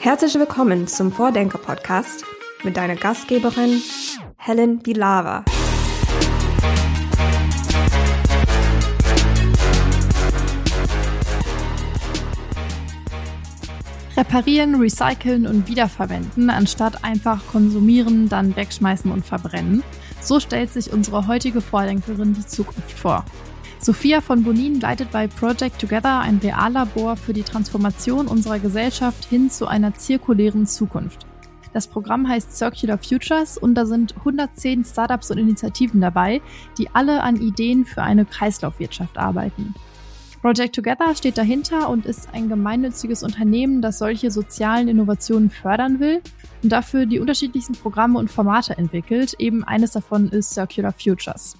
Herzlich willkommen zum Vordenker-Podcast mit deiner Gastgeberin Helen Bilava. Reparieren, recyceln und wiederverwenden, anstatt einfach konsumieren, dann wegschmeißen und verbrennen. So stellt sich unsere heutige Vordenkerin die Zukunft vor. Sophia von Bonin leitet bei Project Together ein Reallabor für die Transformation unserer Gesellschaft hin zu einer zirkulären Zukunft. Das Programm heißt Circular Futures und da sind 110 Startups und Initiativen dabei, die alle an Ideen für eine Kreislaufwirtschaft arbeiten. Project Together steht dahinter und ist ein gemeinnütziges Unternehmen, das solche sozialen Innovationen fördern will und dafür die unterschiedlichsten Programme und Formate entwickelt. Eben eines davon ist Circular Futures.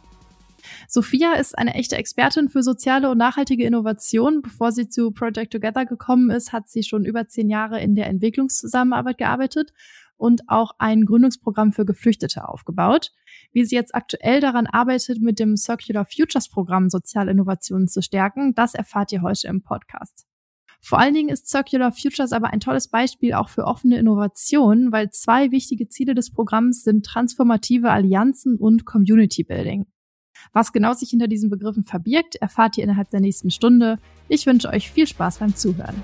Sophia ist eine echte Expertin für soziale und nachhaltige Innovation. Bevor sie zu Project Together gekommen ist, hat sie schon über zehn Jahre in der Entwicklungszusammenarbeit gearbeitet und auch ein Gründungsprogramm für Geflüchtete aufgebaut. Wie sie jetzt aktuell daran arbeitet, mit dem Circular Futures Programm soziale Innovationen zu stärken, das erfahrt ihr heute im Podcast. Vor allen Dingen ist Circular Futures aber ein tolles Beispiel auch für offene Innovation, weil zwei wichtige Ziele des Programms sind transformative Allianzen und Community Building. Was genau sich hinter diesen Begriffen verbirgt, erfahrt ihr innerhalb der nächsten Stunde. Ich wünsche euch viel Spaß beim Zuhören.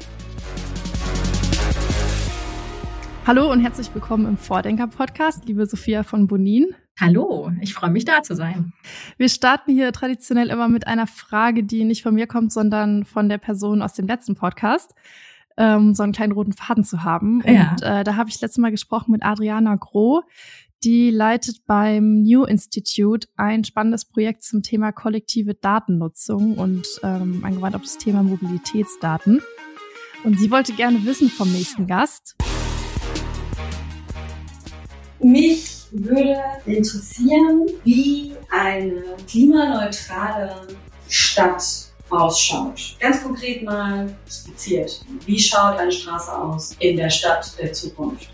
Hallo und herzlich willkommen im Vordenker-Podcast, liebe Sophia von Bonin. Hallo, ich freue mich da zu sein. Wir starten hier traditionell immer mit einer Frage, die nicht von mir kommt, sondern von der Person aus dem letzten Podcast, ähm, so einen kleinen roten Faden zu haben. Ja. Und äh, da habe ich letztes Mal gesprochen mit Adriana Groh. Die leitet beim New Institute ein spannendes Projekt zum Thema kollektive Datennutzung und ähm, angewandt auf das Thema Mobilitätsdaten. Und sie wollte gerne wissen vom nächsten Gast, Mich würde interessieren, wie eine klimaneutrale Stadt ausschaut. Ganz konkret mal skizziert. Wie schaut eine Straße aus in der Stadt der Zukunft?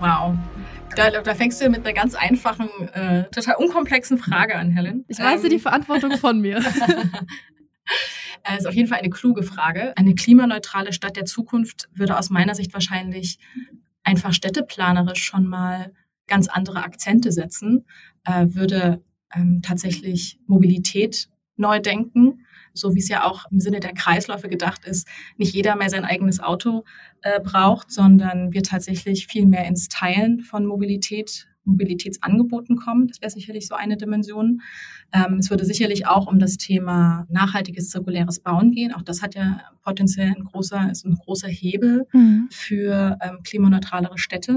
Wow. Da, da fängst du mit einer ganz einfachen, äh, total unkomplexen Frage an, Helen. ich weise Ähm, die Verantwortung von mir. Äh, ist auf jeden Fall eine kluge Frage. Eine klimaneutrale Stadt der Zukunft würde aus meiner Sicht wahrscheinlich einfach städteplanerisch schon mal ganz andere Akzente setzen, äh, würde ähm, tatsächlich Mobilität neu denken, so wie es ja auch im Sinne der Kreisläufe gedacht ist, nicht jeder mehr sein eigenes Auto äh, braucht, sondern wir tatsächlich viel mehr ins Teilen von Mobilität, Mobilitätsangeboten kommen. Das wäre sicherlich so eine Dimension. Ähm, es würde sicherlich auch um das Thema nachhaltiges zirkuläres Bauen gehen. Auch das hat ja potenziell ein großer, ist ein großer Hebel Mhm. für ähm, klimaneutralere Städte.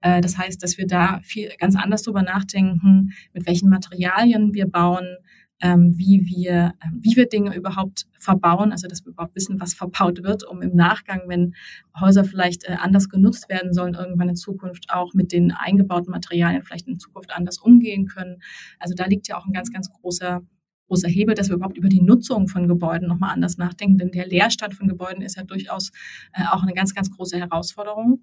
Äh, das heißt, dass wir da viel ganz anders drüber nachdenken, mit welchen Materialien wir bauen, ähm, wie wir, ähm, wie wir Dinge überhaupt verbauen, also dass wir überhaupt wissen, was verbaut wird, um im Nachgang, wenn Häuser vielleicht äh, anders genutzt werden sollen, irgendwann in Zukunft auch mit den eingebauten Materialien vielleicht in Zukunft anders umgehen können. Also da liegt ja auch ein ganz, ganz großer großer Hebel, dass wir überhaupt über die Nutzung von Gebäuden nochmal anders nachdenken. Denn der Leerstand von Gebäuden ist ja durchaus äh, auch eine ganz, ganz große Herausforderung.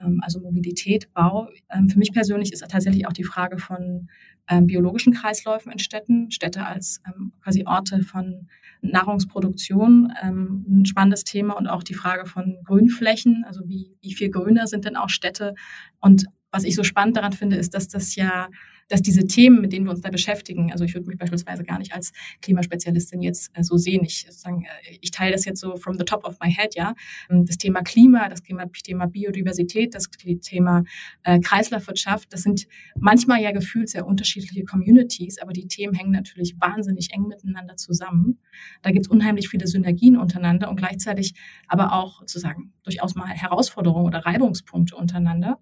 Ähm, also Mobilität, Bau. Für mich persönlich ist tatsächlich auch die Frage von ähm, biologischen Kreisläufen in Städten, Städte als ähm, quasi Orte von Nahrungsproduktion, ähm, ein spannendes Thema und auch die Frage von Grünflächen, also wie, wie viel grüner sind denn auch Städte? Und was ich so spannend daran finde, ist, dass das ja, dass diese Themen, mit denen wir uns da beschäftigen, also ich würde mich beispielsweise gar nicht als Klimaspezialistin jetzt äh, so sehen. Ich, sozusagen, äh, ich teile das jetzt so from the top of my head, ja. Ähm, Das Thema Klima, das Thema, Biodiversität, das Thema äh, Kreislaufwirtschaft, das sind manchmal ja gefühlt sehr unterschiedliche Communities, aber die Themen hängen natürlich wahnsinnig eng miteinander zusammen. Da gibt es unheimlich viele Synergien untereinander und gleichzeitig aber auch sozusagen durchaus mal Herausforderungen oder Reibungspunkte untereinander.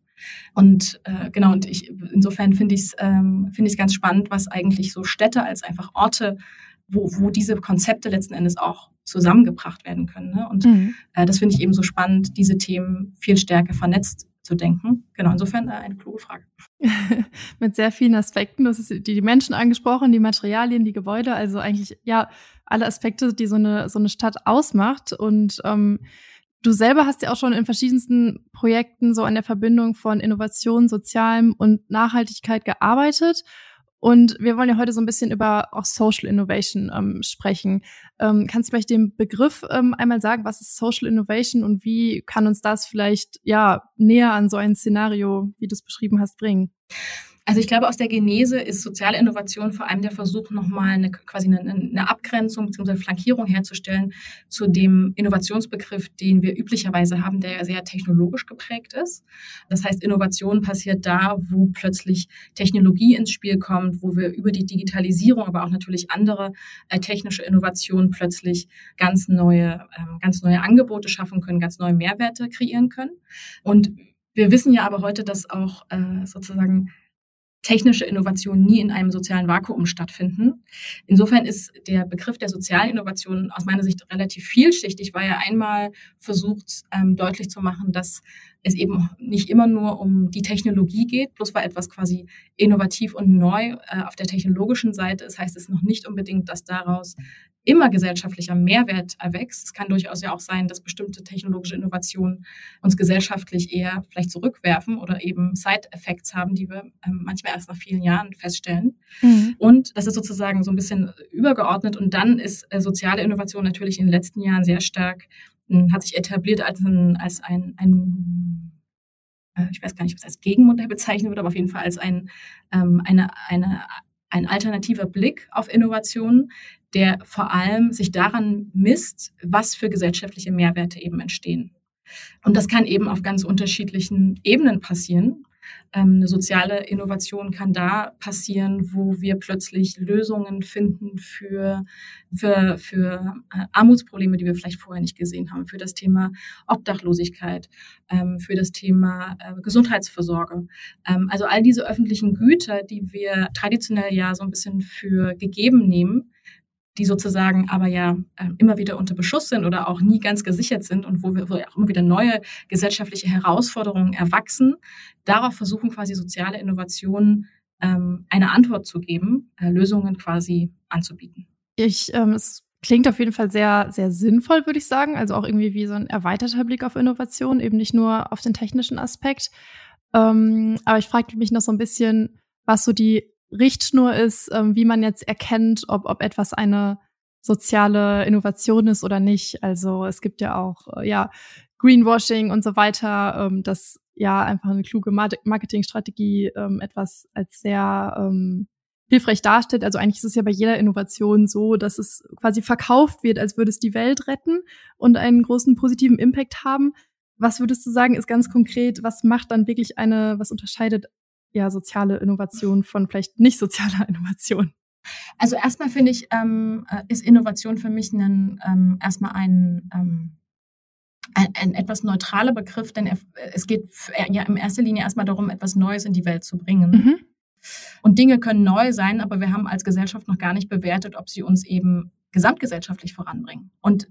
Und äh, genau, und ich insofern finde ich es ähm, finde ich ganz spannend, was eigentlich so Städte als einfach Orte, wo, wo diese Konzepte letzten Endes auch zusammengebracht werden können. Ne? Und Mhm. äh, das finde ich eben so spannend, diese Themen viel stärker vernetzt zu denken. Genau, insofern äh, eine kluge Frage. Mit sehr vielen Aspekten. Das ist die, die Menschen angesprochen, die Materialien, die Gebäude, also eigentlich ja alle Aspekte, die so eine, so eine Stadt ausmacht. Und ähm, du selber hast ja auch schon in verschiedensten Projekten so an der Verbindung von Innovation, Sozialem und Nachhaltigkeit gearbeitet. Und wir wollen ja heute so ein bisschen über auch Social Innovation ähm, sprechen. Ähm, kannst du vielleicht den Begriff ähm, einmal sagen, was ist Social Innovation und wie kann uns das vielleicht ja näher an so ein Szenario, wie du es beschrieben hast, bringen? Also ich glaube, aus der Genese ist soziale Innovation vor allem der Versuch, nochmal eine, quasi eine, eine Abgrenzung bzw. Flankierung herzustellen zu dem Innovationsbegriff, den wir üblicherweise haben, der ja sehr technologisch geprägt ist. Das heißt, Innovation passiert da, wo plötzlich Technologie ins Spiel kommt, wo wir über die Digitalisierung, aber auch natürlich andere äh, technische Innovationen plötzlich ganz neue, ähm, ganz neue Angebote schaffen können, ganz neue Mehrwerte kreieren können. Und wir wissen ja aber heute, dass auch äh, sozusagen technische Innovationen nie in einem sozialen Vakuum stattfinden. Insofern ist der Begriff der sozialen Innovation aus meiner Sicht relativ vielschichtig, weil er einmal versucht ähm, deutlich zu machen, dass es eben nicht immer nur um die Technologie geht, bloß weil etwas quasi innovativ und neu äh, auf der technologischen Seite ist, heißt es noch nicht unbedingt, dass daraus immer gesellschaftlicher Mehrwert erwächst. Es kann durchaus ja auch sein, dass bestimmte technologische Innovationen uns gesellschaftlich eher vielleicht zurückwerfen oder eben Side-Effects haben, die wir ähm, manchmal erst nach vielen Jahren feststellen. Mhm. Und das ist sozusagen so ein bisschen übergeordnet. Und dann ist äh, soziale Innovation natürlich in den letzten Jahren sehr stark, hm, hat sich etabliert als ein, als ein, ein äh, ich weiß gar nicht, ob es als Gegenmodell bezeichnet wird, aber auf jeden Fall als ein, ähm, eine, eine ein alternativer Blick auf Innovationen, der vor allem sich daran misst, was für gesellschaftliche Mehrwerte eben entstehen. Und das kann eben auf ganz unterschiedlichen Ebenen passieren. Ähm, eine soziale Innovation kann da passieren, wo wir plötzlich Lösungen finden für, für, für äh, Armutsprobleme, die wir vielleicht vorher nicht gesehen haben, für das Thema Obdachlosigkeit, ähm, für das Thema äh, Gesundheitsversorge. Ähm, also all diese öffentlichen Güter, die wir traditionell ja so ein bisschen für gegeben nehmen, die sozusagen aber ja äh, immer wieder unter Beschuss sind oder auch nie ganz gesichert sind und wo wir auch immer wieder neue gesellschaftliche Herausforderungen erwachsen. Darauf versuchen quasi soziale Innovationen ähm, eine Antwort zu geben, äh, Lösungen quasi anzubieten. Ich, ähm, es klingt auf jeden Fall sehr, sehr sinnvoll, würde ich sagen. Also auch irgendwie wie so ein erweiterter Blick auf Innovation, eben nicht nur auf den technischen Aspekt. Ähm, aber ich frage mich noch so ein bisschen, was so die Richtschnur ist, ähm, wie man jetzt erkennt, ob, ob etwas eine soziale Innovation ist oder nicht. Also es gibt ja auch äh, ja Greenwashing und so weiter, ähm, das ja einfach eine kluge Marketingstrategie ähm, etwas als sehr ähm, hilfreich darstellt. Also eigentlich ist es ja bei jeder Innovation so, dass es quasi verkauft wird, als würde es die Welt retten und einen großen positiven Impact haben. Was würdest du sagen, ist ganz konkret, was macht dann wirklich eine, was unterscheidet ja soziale Innovation von vielleicht nicht sozialer Innovation? Also erstmal finde ich, ähm, äh, ist Innovation für mich ein, ähm, erstmal ein, ähm, ein, ein, etwas neutraler Begriff, denn es geht ja in erster Linie erstmal darum, etwas Neues in die Welt zu bringen. Mhm. Und Dinge können neu sein, aber wir haben als Gesellschaft noch gar nicht bewertet, ob sie uns eben gesamtgesellschaftlich voranbringen. Und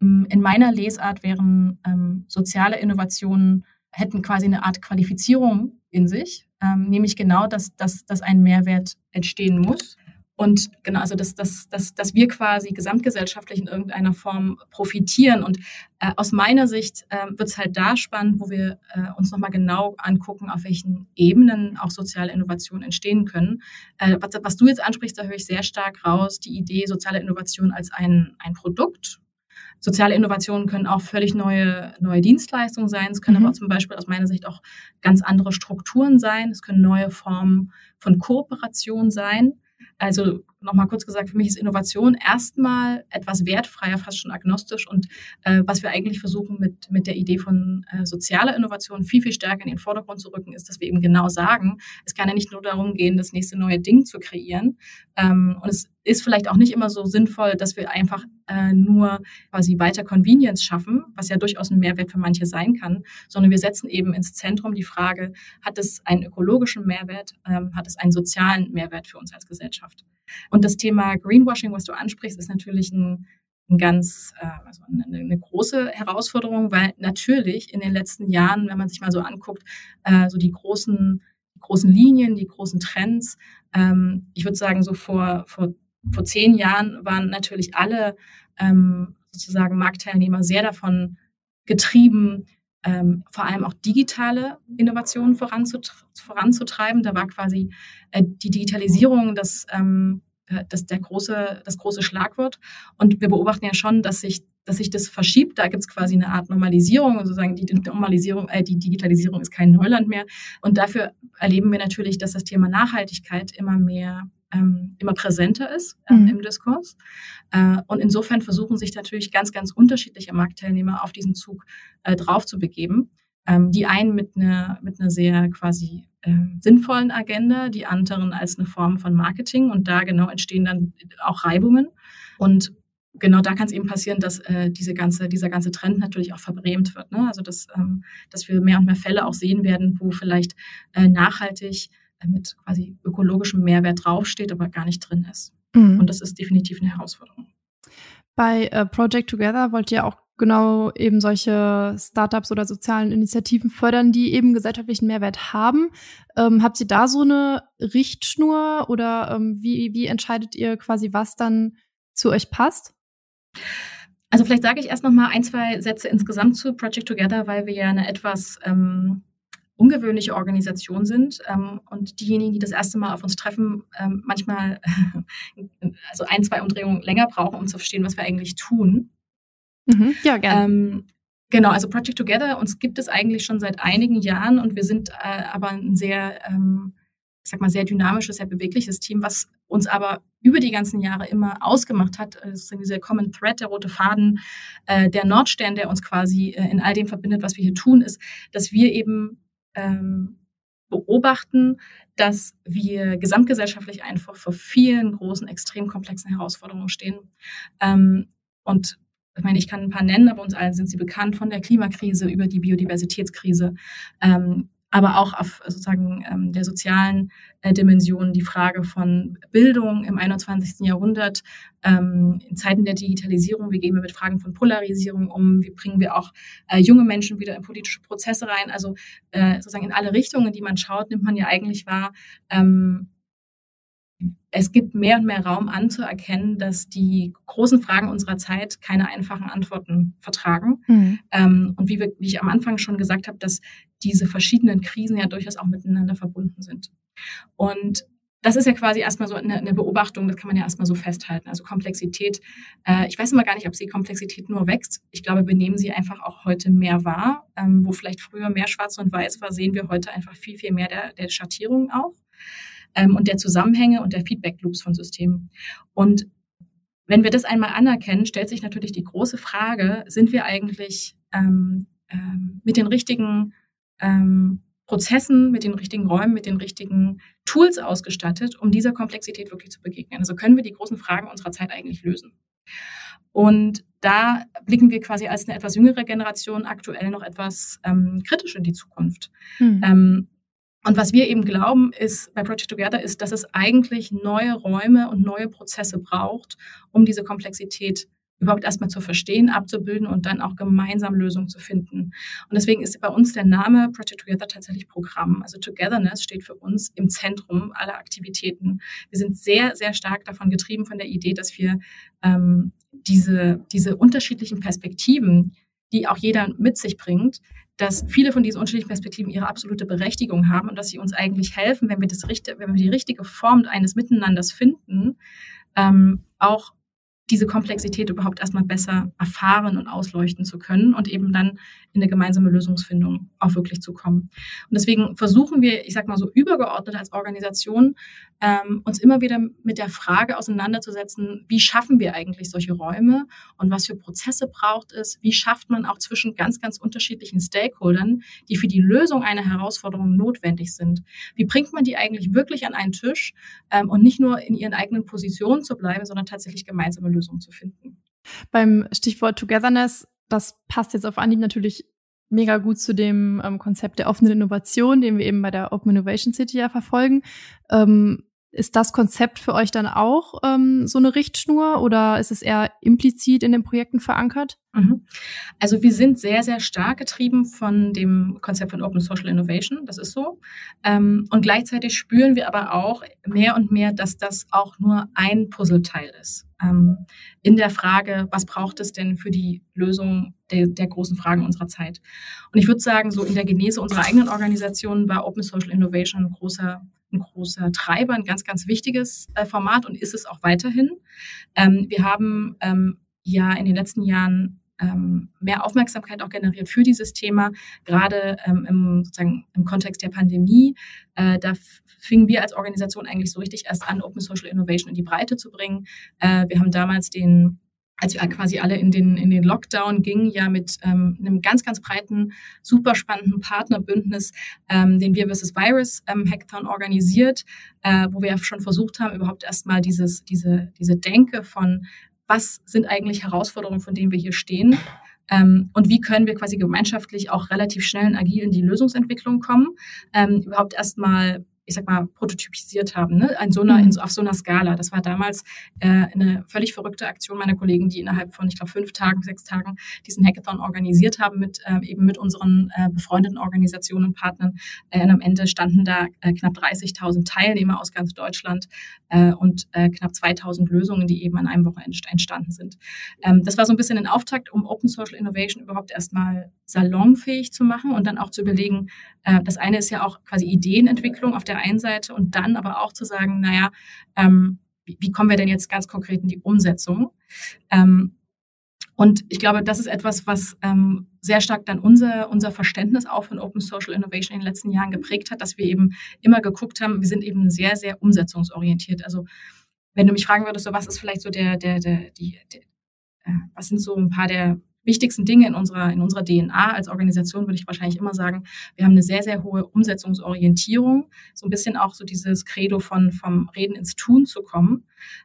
ähm, in meiner Lesart wären ähm, soziale Innovationen hätten quasi eine Art Qualifizierung in sich, ähm, nämlich genau, dass, dass, dass ein Mehrwert entstehen muss. Und genau, also dass, dass, dass, dass wir quasi gesamtgesellschaftlich in irgendeiner Form profitieren. Und äh, aus meiner Sicht äh, wird es halt da spannend, wo wir äh, uns nochmal genau angucken, auf welchen Ebenen auch soziale Innovationen entstehen können. Äh, was, was du jetzt ansprichst, da höre ich sehr stark raus, die Idee soziale Innovation als ein, ein Produkt Soziale Innovationen können auch völlig neue, neue Dienstleistungen sein. Es können mhm. aber zum Beispiel aus meiner Sicht auch ganz andere Strukturen sein. Es können neue Formen von Kooperation sein. Also nochmal kurz gesagt, für mich ist Innovation erstmal etwas wertfreier, fast schon agnostisch. Und äh, was wir eigentlich versuchen mit, mit der Idee von äh, sozialer Innovation viel, viel stärker in den Vordergrund zu rücken, ist, dass wir eben genau sagen, es kann ja nicht nur darum gehen, das nächste neue Ding zu kreieren. Ähm, und es ist vielleicht auch nicht immer so sinnvoll, dass wir einfach äh, nur quasi weiter Convenience schaffen, was ja durchaus ein Mehrwert für manche sein kann, sondern wir setzen eben ins Zentrum die Frage, hat es einen ökologischen Mehrwert, ähm, hat es einen sozialen Mehrwert für uns als Gesellschaft? Und das Thema Greenwashing, was du ansprichst, ist natürlich ein, ein ganz, äh, also eine, große Herausforderung, weil natürlich in den letzten Jahren, wenn man sich mal so anguckt, äh, so die großen, großen Linien, die großen Trends, ähm, ich würde sagen, so vor, vor, vor zehn Jahren waren natürlich alle ähm, sozusagen Marktteilnehmer sehr davon getrieben, ähm, vor allem auch digitale Innovationen voranzutreiben. Da war quasi äh, die Digitalisierung das, ähm, äh, das, der große, das große Schlagwort. Und wir beobachten ja schon, dass sich dass sich das verschiebt. Da gibt es quasi eine Art Normalisierung, sozusagen die Normalisierung, äh, die Digitalisierung ist kein Neuland mehr. Und dafür erleben wir natürlich, dass das Thema Nachhaltigkeit immer mehr ähm, immer präsenter ist ähm, mhm. im Diskurs. Äh, und insofern versuchen sich natürlich ganz, ganz unterschiedliche Marktteilnehmer auf diesen Zug äh, drauf zu begeben. Ähm, die einen mit einer, mit einer sehr quasi äh, sinnvollen Agenda, die anderen als eine Form von Marketing. Und da genau entstehen dann auch Reibungen. Und genau da kann es eben passieren, dass äh, diese ganze, dieser ganze Trend natürlich auch verbrämt wird. Ne? Also dass, ähm, dass wir mehr und mehr Fälle auch sehen werden, wo vielleicht äh, nachhaltig äh, mit quasi ökologischem Mehrwert draufsteht, aber gar nicht drin ist. Mhm. Und das ist definitiv eine Herausforderung. Bei äh, Project Together wollt ihr auch genau eben solche Startups oder sozialen Initiativen fördern, die eben gesellschaftlichen Mehrwert haben. Ähm, habt ihr da so eine Richtschnur oder ähm, wie, wie entscheidet ihr quasi, was dann zu euch passt? Also vielleicht sage ich erst noch mal ein, zwei Sätze insgesamt zu Project Together, weil wir ja eine etwas ähm, ungewöhnliche Organisation sind ähm, und diejenigen, die das erste Mal auf uns treffen, ähm, manchmal also ein, zwei Umdrehungen länger brauchen, um zu verstehen, was wir eigentlich tun. Mhm, ja, gerne. Ähm, genau, also Project Together, uns gibt es eigentlich schon seit einigen Jahren und wir sind äh, aber ein sehr, ähm, ich sag mal, sehr dynamisches, sehr bewegliches Team, was uns aber über die ganzen Jahre immer ausgemacht hat. Das ist dieser Common Thread, der rote Faden, äh, der Nordstern, der uns quasi äh, in all dem verbindet, was wir hier tun, ist, dass wir eben ähm, beobachten, dass wir gesamtgesellschaftlich einfach vor vielen großen, extrem komplexen Herausforderungen stehen. Ähm, und ich meine, ich kann ein paar nennen, aber uns allen sind sie bekannt, von der Klimakrise über die Biodiversitätskrise, ähm, aber auch auf sozusagen ähm, der sozialen äh, Dimension die Frage von Bildung im 21. Jahrhundert, ähm, in Zeiten der Digitalisierung, wie gehen wir mit Fragen von Polarisierung um, wie bringen wir auch äh, junge Menschen wieder in politische Prozesse rein, also äh, sozusagen in alle Richtungen, die man schaut, nimmt man ja eigentlich wahr, ähm, es gibt mehr und mehr Raum anzuerkennen, dass die großen Fragen unserer Zeit keine einfachen Antworten vertragen. Mhm. Ähm, und wie, wir, wie ich am Anfang schon gesagt habe, dass diese verschiedenen Krisen ja durchaus auch miteinander verbunden sind. Und das ist ja quasi erstmal so eine, eine Beobachtung, das kann man ja erstmal so festhalten. Also Komplexität, äh, ich weiß immer gar nicht, ob die Komplexität nur wächst. Ich glaube, wir nehmen sie einfach auch heute mehr wahr. Ähm, wo vielleicht früher mehr schwarz und weiß war, sehen wir heute einfach viel, viel mehr der, der Schattierungen auch ähm, und der Zusammenhänge und der Feedback-Loops von Systemen. Und wenn wir das einmal anerkennen, stellt sich natürlich die große Frage, sind wir eigentlich ähm, ähm, mit den richtigen ähm, Prozessen, mit den richtigen Räumen, mit den richtigen Tools ausgestattet, um dieser Komplexität wirklich zu begegnen. Also können wir die großen Fragen unserer Zeit eigentlich lösen. Und da blicken wir quasi als eine etwas jüngere Generation aktuell noch etwas ähm, kritisch in die Zukunft. Mhm. Ähm, und was wir eben glauben, ist bei Project Together, ist, dass es eigentlich neue Räume und neue Prozesse braucht, um diese Komplexität überhaupt erstmal zu verstehen, abzubilden und dann auch gemeinsam Lösungen zu finden. Und deswegen ist bei uns der Name Project Together tatsächlich Programm. Also Togetherness steht für uns im Zentrum aller Aktivitäten. Wir sind sehr, sehr stark davon getrieben von der Idee, dass wir ähm, diese, diese unterschiedlichen Perspektiven, die auch jeder mit sich bringt, dass viele von diesen unterschiedlichen Perspektiven ihre absolute Berechtigung haben und dass sie uns eigentlich helfen, wenn wir das wenn wir die richtige Form eines Miteinanders finden, ähm, auch diese Komplexität überhaupt erstmal besser erfahren und ausleuchten zu können und eben dann in eine gemeinsame Lösungsfindung auch wirklich zu kommen. Und deswegen versuchen wir, ich sag mal so übergeordnet als Organisation, ähm, uns immer wieder mit der Frage auseinanderzusetzen, wie schaffen wir eigentlich solche Räume und was für Prozesse braucht es, wie schafft man auch zwischen ganz, ganz unterschiedlichen Stakeholdern, die für die Lösung einer Herausforderung notwendig sind. Wie bringt man die eigentlich wirklich an einen Tisch ähm, und nicht nur in ihren eigenen Positionen zu bleiben, sondern tatsächlich gemeinsame Lösungen zu finden. Beim Stichwort Togetherness das passt jetzt auf Anhieb natürlich mega gut zu dem ähm, Konzept der offenen Innovation, den wir eben bei der Open Innovation City ja verfolgen. Ähm, Ist das Konzept für euch dann auch ähm, so eine Richtschnur oder ist es eher implizit in den Projekten verankert? Mhm. Also wir sind sehr, sehr stark getrieben von dem Konzept von Open Social Innovation, das ist so. Ähm, und gleichzeitig spüren wir aber auch mehr und mehr, dass das auch nur ein Puzzleteil ist. Ähm, in der Frage, was braucht es denn für die Lösung der, der großen Fragen unserer Zeit? Und ich würde sagen, so in der Genese unserer eigenen Organisation war Open Social Innovation ein großer ein großer Treiber, ein ganz, ganz wichtiges äh, Format und ist es auch weiterhin. Ähm, wir haben ja in den letzten Jahren ähm, mehr Aufmerksamkeit auch generiert für dieses Thema, gerade ähm, im, sozusagen im Kontext der Pandemie. Äh, da fingen wir als Organisation eigentlich so richtig erst an, Open Social Innovation in die Breite zu bringen. Äh, wir haben damals den als wir quasi alle in den, in den Lockdown gingen, ja mit ähm, einem ganz, ganz breiten, super spannenden Partnerbündnis, ähm, den Wir vs. Virus ähm, Hackathon organisiert, äh, wo wir schon versucht haben, überhaupt erstmal dieses, diese, diese Denke von, was sind eigentlich Herausforderungen, von denen wir hier stehen, ähm, und wie können wir quasi gemeinschaftlich auch relativ schnell und agil in die Lösungsentwicklung kommen, ähm, überhaupt erstmal ich sag mal, prototypisiert haben, ne? in so einer, in, auf so einer Skala. Das war damals äh, eine völlig verrückte Aktion meiner Kollegen, die innerhalb von, ich glaube, fünf Tagen, sechs Tagen diesen Hackathon organisiert haben mit äh, eben mit unseren äh, befreundeten Organisationen und Partnern. Äh, und am Ende standen da äh, knapp 30.000 Teilnehmer aus ganz Deutschland äh, und äh, knapp 2.000 Lösungen, die eben an einem Wochenende entstanden sind. Ähm, das war so ein bisschen ein Auftakt, um Open Social Innovation überhaupt erstmal salonfähig zu machen und dann auch zu überlegen, äh, das eine ist ja auch quasi Ideenentwicklung auf der einen Seite und dann aber auch zu sagen, naja, ähm, wie, wie kommen wir denn jetzt ganz konkret in die Umsetzung? Ähm, und ich glaube, das ist etwas, was ähm, sehr stark dann unser, unser Verständnis auch von Open Social Innovation in den letzten Jahren geprägt hat, dass wir eben immer geguckt haben, wir sind eben sehr, sehr umsetzungsorientiert. Also wenn du mich fragen würdest, so was ist vielleicht so der, der, der, die, der, äh, was sind so ein paar der wichtigsten Dinge in unserer, in unserer DNA als Organisation würde ich wahrscheinlich immer sagen, wir haben eine sehr, sehr hohe Umsetzungsorientierung, so ein bisschen auch so dieses Credo von vom Reden ins Tun zu kommen.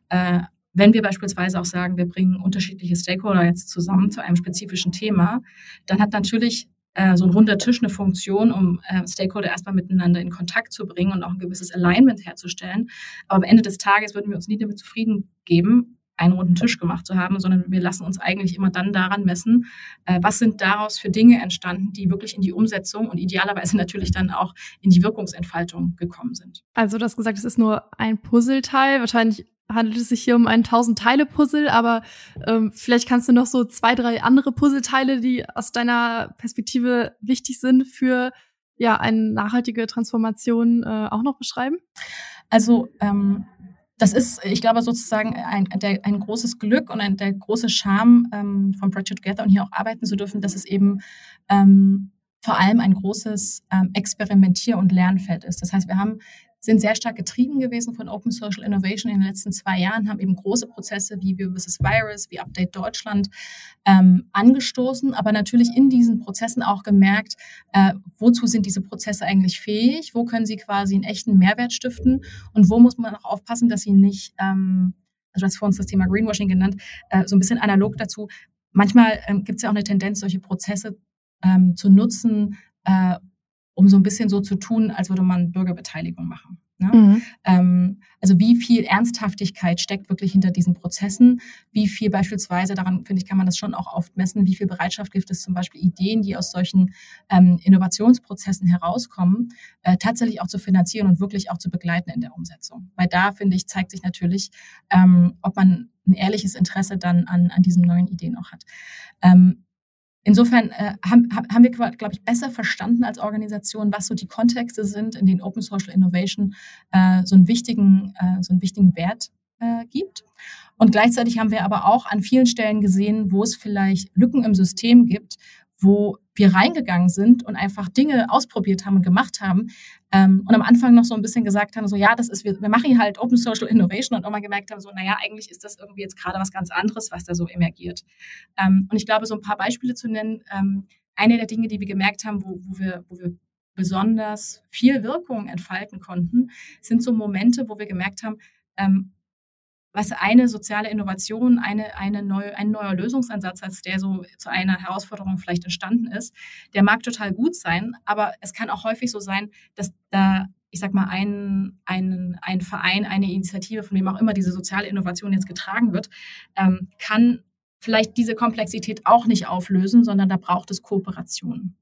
Äh, wenn wir beispielsweise auch sagen, wir bringen unterschiedliche Stakeholder jetzt zusammen zu einem spezifischen Thema, dann hat natürlich äh, so ein runder Tisch eine Funktion, um äh, Stakeholder erstmal miteinander in Kontakt zu bringen und auch ein gewisses Alignment herzustellen. Aber am Ende des Tages würden wir uns nie damit zufrieden geben, einen runden Tisch gemacht zu haben, sondern wir lassen uns eigentlich immer dann daran messen, äh, was sind daraus für Dinge entstanden, die wirklich in die Umsetzung und idealerweise natürlich dann auch in die Wirkungsentfaltung gekommen sind. Also du hast gesagt, es ist nur ein Puzzleteil. Wahrscheinlich handelt es sich hier um ein tausend Teile Puzzle, aber ähm, vielleicht kannst du noch so zwei, drei andere Puzzleteile, die aus deiner Perspektive wichtig sind für ja eine nachhaltige Transformation äh, auch noch beschreiben? Also ähm, das ist, ich glaube, sozusagen ein, der, ein großes Glück und ein, der große Charme ähm, von Project Together und hier auch arbeiten zu dürfen, dass es eben ähm, vor allem ein großes ähm, Experimentier- und Lernfeld ist. Das heißt, wir haben sind sehr stark getrieben gewesen von Open Social Innovation in den letzten zwei Jahren, haben eben große Prozesse wie Wir vs. Virus, wie Update Deutschland ähm, angestoßen, aber natürlich in diesen Prozessen auch gemerkt, äh, wozu sind diese Prozesse eigentlich fähig, wo können sie quasi einen echten Mehrwert stiften und wo muss man auch aufpassen, dass sie nicht, ähm, also du hast vor uns das Thema Greenwashing genannt, äh, so ein bisschen analog dazu. Manchmal ähm, gibt es ja auch eine Tendenz, solche Prozesse ähm, zu nutzen, äh, um so ein bisschen so zu tun, als würde man Bürgerbeteiligung machen. Ne? Mhm. Ähm, also wie viel Ernsthaftigkeit steckt wirklich hinter diesen Prozessen? Wie viel beispielsweise, daran finde ich, kann man das schon auch oft messen, wie viel Bereitschaft gibt es zum Beispiel Ideen, die aus solchen ähm, Innovationsprozessen herauskommen, äh, tatsächlich auch zu finanzieren und wirklich auch zu begleiten in der Umsetzung. Weil da, finde ich, zeigt sich natürlich, ähm, ob man ein ehrliches Interesse dann an, an diesen neuen Ideen auch hat. Ähm, Insofern äh, haben, haben wir, glaube ich, besser verstanden als Organisation, was so die Kontexte sind, in denen Open Social Innovation äh, so, einen wichtigen, äh, so einen wichtigen Wert äh, gibt. Und gleichzeitig haben wir aber auch an vielen Stellen gesehen, wo es vielleicht Lücken im System gibt, wo wir reingegangen sind und einfach Dinge ausprobiert haben und gemacht haben ähm, und am Anfang noch so ein bisschen gesagt haben, so ja, das ist, wir, wir machen hier halt Open Social Innovation und auch mal gemerkt haben, so naja, eigentlich ist das irgendwie jetzt gerade was ganz anderes, was da so emergiert. Ähm, und ich glaube, so ein paar Beispiele zu nennen, ähm, eine der Dinge, die wir gemerkt haben, wo, wo, wir, wo wir besonders viel Wirkung entfalten konnten, sind so Momente, wo wir gemerkt haben, ähm, was eine soziale Innovation, eine, eine neue, ein neuer Lösungsansatz, als der so zu einer Herausforderung vielleicht entstanden ist, der mag total gut sein, aber es kann auch häufig so sein, dass da ich sag mal, ein, ein, ein Verein, eine Initiative, von wem auch immer diese soziale Innovation jetzt getragen wird, ähm, kann vielleicht diese Komplexität auch nicht auflösen, sondern da braucht es Kooperation.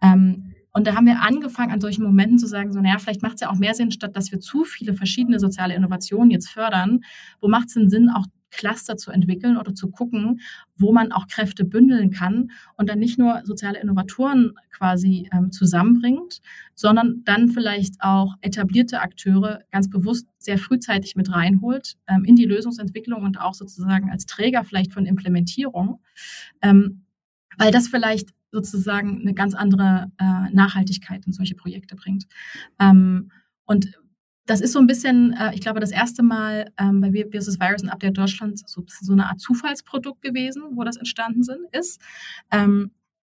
Ähm, und da haben wir angefangen, an solchen Momenten zu sagen, so, naja, vielleicht macht es ja auch mehr Sinn, statt dass wir zu viele verschiedene soziale Innovationen jetzt fördern, wo macht es denn Sinn, auch Cluster zu entwickeln oder zu gucken, wo man auch Kräfte bündeln kann und dann nicht nur soziale Innovatoren quasi ähm, zusammenbringt, sondern dann vielleicht auch etablierte Akteure ganz bewusst sehr frühzeitig mit reinholt ähm, in die Lösungsentwicklung und auch sozusagen als Träger vielleicht von Implementierung, ähm, weil das vielleicht sozusagen eine ganz andere äh, Nachhaltigkeit in solche Projekte bringt. Ähm, und das ist so ein bisschen, äh, ich glaube, das erste Mal ähm, bei vs. Virus und Update Deutschland so, so eine Art Zufallsprodukt gewesen, wo das entstanden sind, ist. Ähm,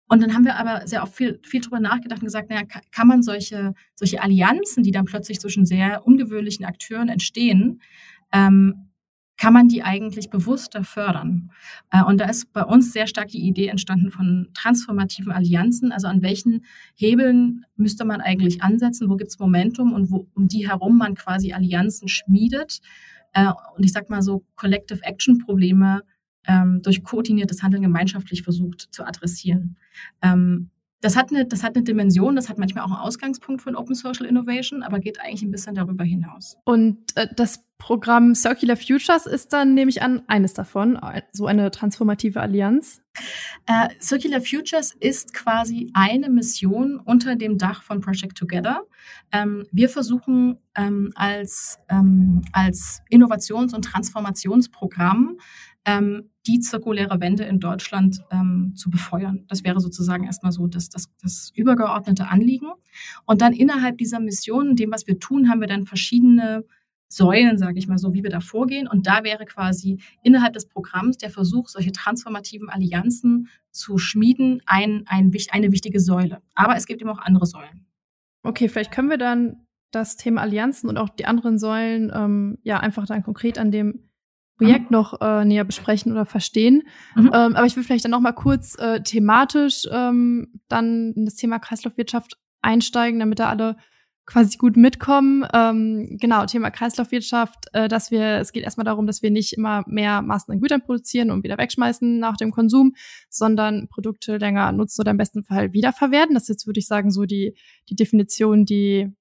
und dann haben wir aber sehr oft viel, viel drüber nachgedacht und gesagt, naja, kann man solche, solche Allianzen, die dann plötzlich zwischen sehr ungewöhnlichen Akteuren entstehen, ähm, kann man die eigentlich bewusster fördern? Äh, und da ist bei uns sehr stark die Idee entstanden von transformativen Allianzen. Also an welchen Hebeln müsste man eigentlich ansetzen? Wo gibt es Momentum und wo, um die herum man quasi Allianzen schmiedet? Äh, und ich sag mal so, Collective Action Probleme ähm, durch koordiniertes Handeln gemeinschaftlich versucht zu adressieren. Ähm, das hat, eine, das hat eine Dimension, das hat manchmal auch einen Ausgangspunkt von Open Social Innovation, aber geht eigentlich ein bisschen darüber hinaus. Und äh, das Programm Circular Futures ist dann, nehme ich an, eines davon, so eine transformative Allianz. Äh, Circular Futures ist quasi eine Mission unter dem Dach von Project Together. Ähm, wir versuchen ähm, als, ähm, als Innovations- und Transformationsprogramm ähm, die zirkuläre Wende in Deutschland ähm, zu befeuern. Das wäre sozusagen erstmal so das, das, das übergeordnete Anliegen. Und dann innerhalb dieser Mission, dem, was wir tun, haben wir dann verschiedene Säulen, sage ich mal so, wie wir da vorgehen. Und da wäre quasi innerhalb des Programms der Versuch, solche transformativen Allianzen zu schmieden, ein, ein, eine wichtige Säule. Aber es gibt eben auch andere Säulen. Okay, vielleicht können wir dann das Thema Allianzen und auch die anderen Säulen ähm, ja einfach dann konkret an dem Projekt mhm. noch äh, näher besprechen oder verstehen. Mhm. Ähm, aber ich will vielleicht dann noch mal kurz äh, thematisch ähm, dann in das Thema Kreislaufwirtschaft einsteigen, damit da alle quasi gut mitkommen. Ähm, genau, Thema Kreislaufwirtschaft, äh, dass wir, es geht erstmal darum, dass wir nicht immer mehr Massen an Gütern produzieren und wieder wegschmeißen nach dem Konsum, sondern Produkte länger nutzen oder im besten Fall wiederverwerten. Das ist jetzt, würde ich sagen, so die, die Definition, die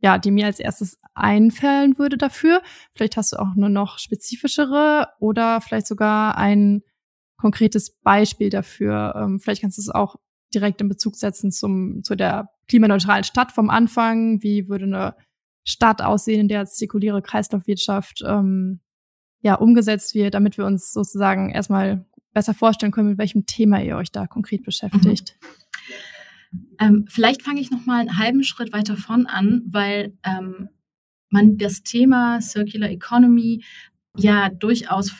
ja, die mir als erstes einfallen würde dafür. Vielleicht hast du auch nur noch spezifischere oder vielleicht sogar ein konkretes Beispiel dafür. Ähm, vielleicht kannst du es auch direkt in Bezug setzen zum, zu der klimaneutralen Stadt vom Anfang. Wie würde eine Stadt aussehen, in der zirkuläre Kreislaufwirtschaft ähm, ja umgesetzt wird, damit wir uns sozusagen erstmal besser vorstellen können, mit welchem Thema ihr euch da konkret beschäftigt. Mhm. Ähm, vielleicht fange ich noch mal einen halben Schritt weiter von an, weil ähm, man das Thema Circular Economy ja durchaus,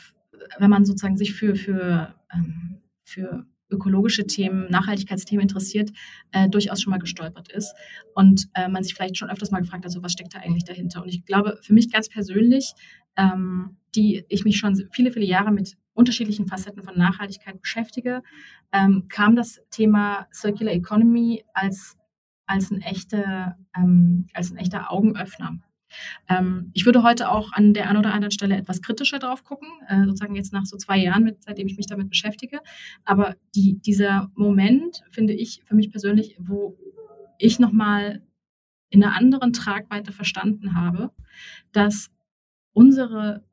wenn man sozusagen sich für, für, ähm, für ökologische Themen, Nachhaltigkeitsthemen interessiert, äh, durchaus schon mal gestolpert ist und äh, man sich vielleicht schon öfters mal gefragt hat, so was steckt da eigentlich dahinter. Und ich glaube, für mich ganz persönlich, ähm, die ich mich schon viele, viele Jahre mit unterschiedlichen Facetten von Nachhaltigkeit beschäftige, ähm, kam das Thema Circular Economy als, als, ein, echte, ähm, als ein echter Augenöffner. Ähm, ich würde heute auch an der einen oder anderen Stelle etwas kritischer drauf gucken, äh, sozusagen jetzt nach so zwei Jahren, mit, seitdem ich mich damit beschäftige. Aber die, dieser Moment, finde ich für mich persönlich, wo ich nochmal in einer anderen Tragweite verstanden habe, dass unsere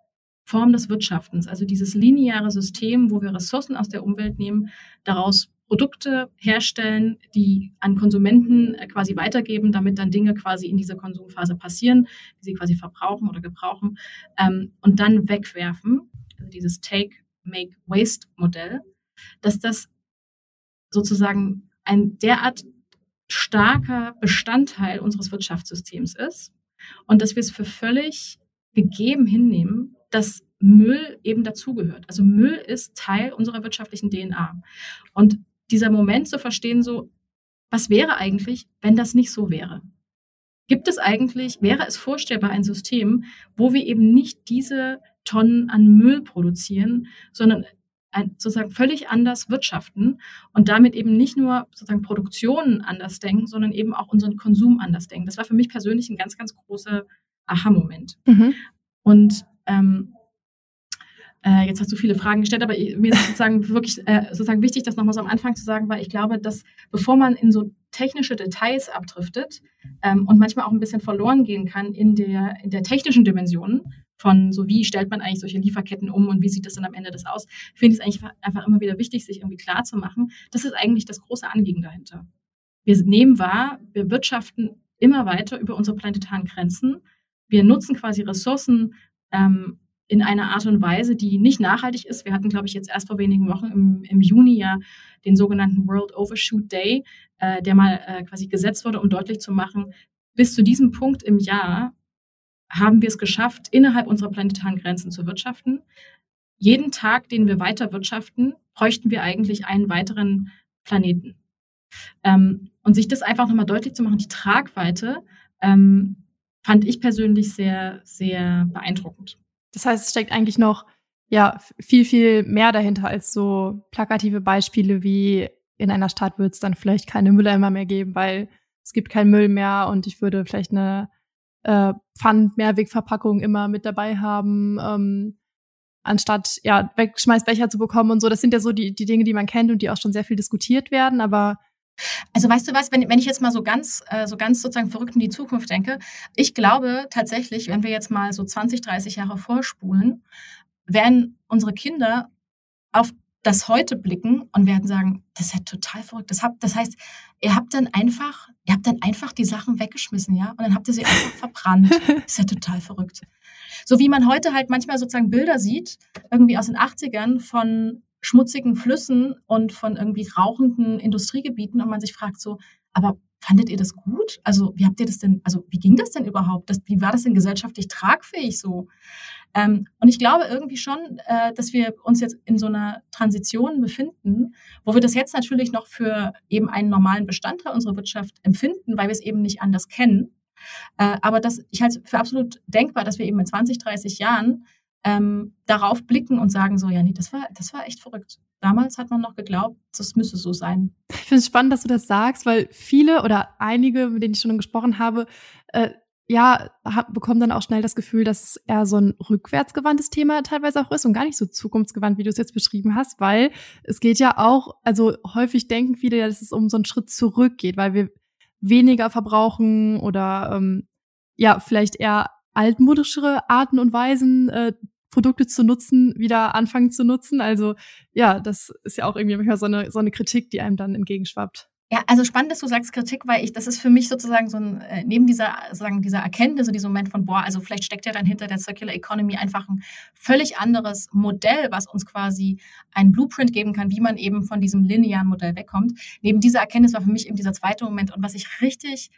Form des Wirtschaftens, also dieses lineare System, wo wir Ressourcen aus der Umwelt nehmen, daraus Produkte herstellen, die an Konsumenten äh, quasi weitergeben, damit dann Dinge quasi in dieser Konsumphase passieren, die sie quasi verbrauchen oder gebrauchen ähm, und dann wegwerfen, also dieses Take, Make, Waste Modell, dass das sozusagen ein derart starker Bestandteil unseres Wirtschaftssystems ist und dass wir es für völlig gegeben hinnehmen, dass Müll eben dazugehört. Also Müll ist Teil unserer wirtschaftlichen DNA. Und dieser Moment zu verstehen, so, was wäre eigentlich, wenn das nicht so wäre? Gibt es eigentlich, wäre es vorstellbar ein System, wo wir eben nicht diese Tonnen an Müll produzieren, sondern ein, sozusagen völlig anders wirtschaften und damit eben nicht nur sozusagen Produktionen anders denken, sondern eben auch unseren Konsum anders denken. Das war für mich persönlich ein ganz, ganz großer Aha-Moment. Mhm. Und ähm, äh, jetzt hast du viele Fragen gestellt, aber mir ist sozusagen wirklich äh, sozusagen wichtig, das nochmal so am Anfang zu sagen, weil ich glaube, dass bevor man in so technische Details abdriftet ähm, und manchmal auch ein bisschen verloren gehen kann in der, in der technischen Dimension von so, wie stellt man eigentlich solche Lieferketten um und wie sieht das dann am Ende das aus, finde ich es eigentlich einfach immer wieder wichtig, sich irgendwie klar zu machen. Das ist eigentlich das große Anliegen dahinter. Wir nehmen wahr, wir wirtschaften immer weiter über unsere planetaren Grenzen. Wir nutzen quasi Ressourcen ähm, in einer Art und Weise, die nicht nachhaltig ist. Wir hatten, glaube ich, jetzt erst vor wenigen Wochen im, im Juni ja den sogenannten World Overshoot Day, äh, der mal äh, quasi gesetzt wurde, um deutlich zu machen, bis zu diesem Punkt im Jahr haben wir es geschafft, innerhalb unserer planetaren Grenzen zu wirtschaften. Jeden Tag, den wir weiter wirtschaften, bräuchten wir eigentlich einen weiteren Planeten. Ähm, und sich das einfach nochmal deutlich zu machen, die Tragweite, ähm, fand ich persönlich sehr, sehr beeindruckend. Das heißt, es steckt eigentlich noch ja viel, viel mehr dahinter als so plakative Beispiele wie in einer Stadt wird es dann vielleicht keine Mülleimer mehr geben, weil es gibt keinen Müll mehr und ich würde vielleicht eine äh, Pfand-Mehrwegverpackung immer mit dabei haben, ähm, anstatt ja Wegschmeißbecher zu bekommen und so. Das sind ja so die, die Dinge, die man kennt und die auch schon sehr viel diskutiert werden, aber also weißt du was, wenn, wenn ich jetzt mal so ganz, äh, so ganz sozusagen verrückt in die Zukunft denke, ich glaube tatsächlich, wenn wir jetzt mal so 20, 30 Jahre vorspulen, werden unsere Kinder auf das heute blicken und werden sagen, das ist ja total verrückt. Das, habt, das heißt, ihr habt dann einfach, ihr habt dann einfach die Sachen weggeschmissen, ja, und dann habt ihr sie einfach verbrannt. Das ist ja total verrückt. So wie man heute halt manchmal sozusagen Bilder sieht, irgendwie aus den 80ern von schmutzigen Flüssen und von irgendwie rauchenden Industriegebieten und man sich fragt so, aber fandet ihr das gut? Also wie habt ihr das denn, also wie ging das denn überhaupt? Das, wie war das denn gesellschaftlich tragfähig so? Ähm, und ich glaube irgendwie schon, äh, dass wir uns jetzt in so einer Transition befinden, wo wir das jetzt natürlich noch für eben einen normalen Bestandteil unserer Wirtschaft empfinden, weil wir es eben nicht anders kennen. Äh, aber das, ich halte es für absolut denkbar, dass wir eben in 20, 30 Jahren ähm, darauf blicken und sagen so, ja, nee, das war, das war echt verrückt. Damals hat man noch geglaubt, das müsse so sein. Ich finde es spannend, dass du das sagst, weil viele oder einige, mit denen ich schon gesprochen habe, äh, ja, hab, bekommen dann auch schnell das Gefühl, dass es eher so ein rückwärtsgewandtes Thema teilweise auch ist und gar nicht so zukunftsgewandt, wie du es jetzt beschrieben hast, weil es geht ja auch, also häufig denken viele, dass es um so einen Schritt zurück geht, weil wir weniger verbrauchen oder ähm, ja, vielleicht eher altmodischere Arten und Weisen äh, Produkte zu nutzen, wieder anfangen zu nutzen. Also ja, das ist ja auch irgendwie manchmal so eine, so eine Kritik, die einem dann entgegenschwappt. Ja, also spannend, dass du sagst Kritik, weil ich, das ist für mich sozusagen so ein, äh, neben dieser, sozusagen dieser Erkenntnis, so diesem Moment von, boah, also vielleicht steckt ja dann hinter der Circular Economy einfach ein völlig anderes Modell, was uns quasi einen Blueprint geben kann, wie man eben von diesem linearen Modell wegkommt. Neben dieser Erkenntnis war für mich eben dieser zweite Moment und was ich richtig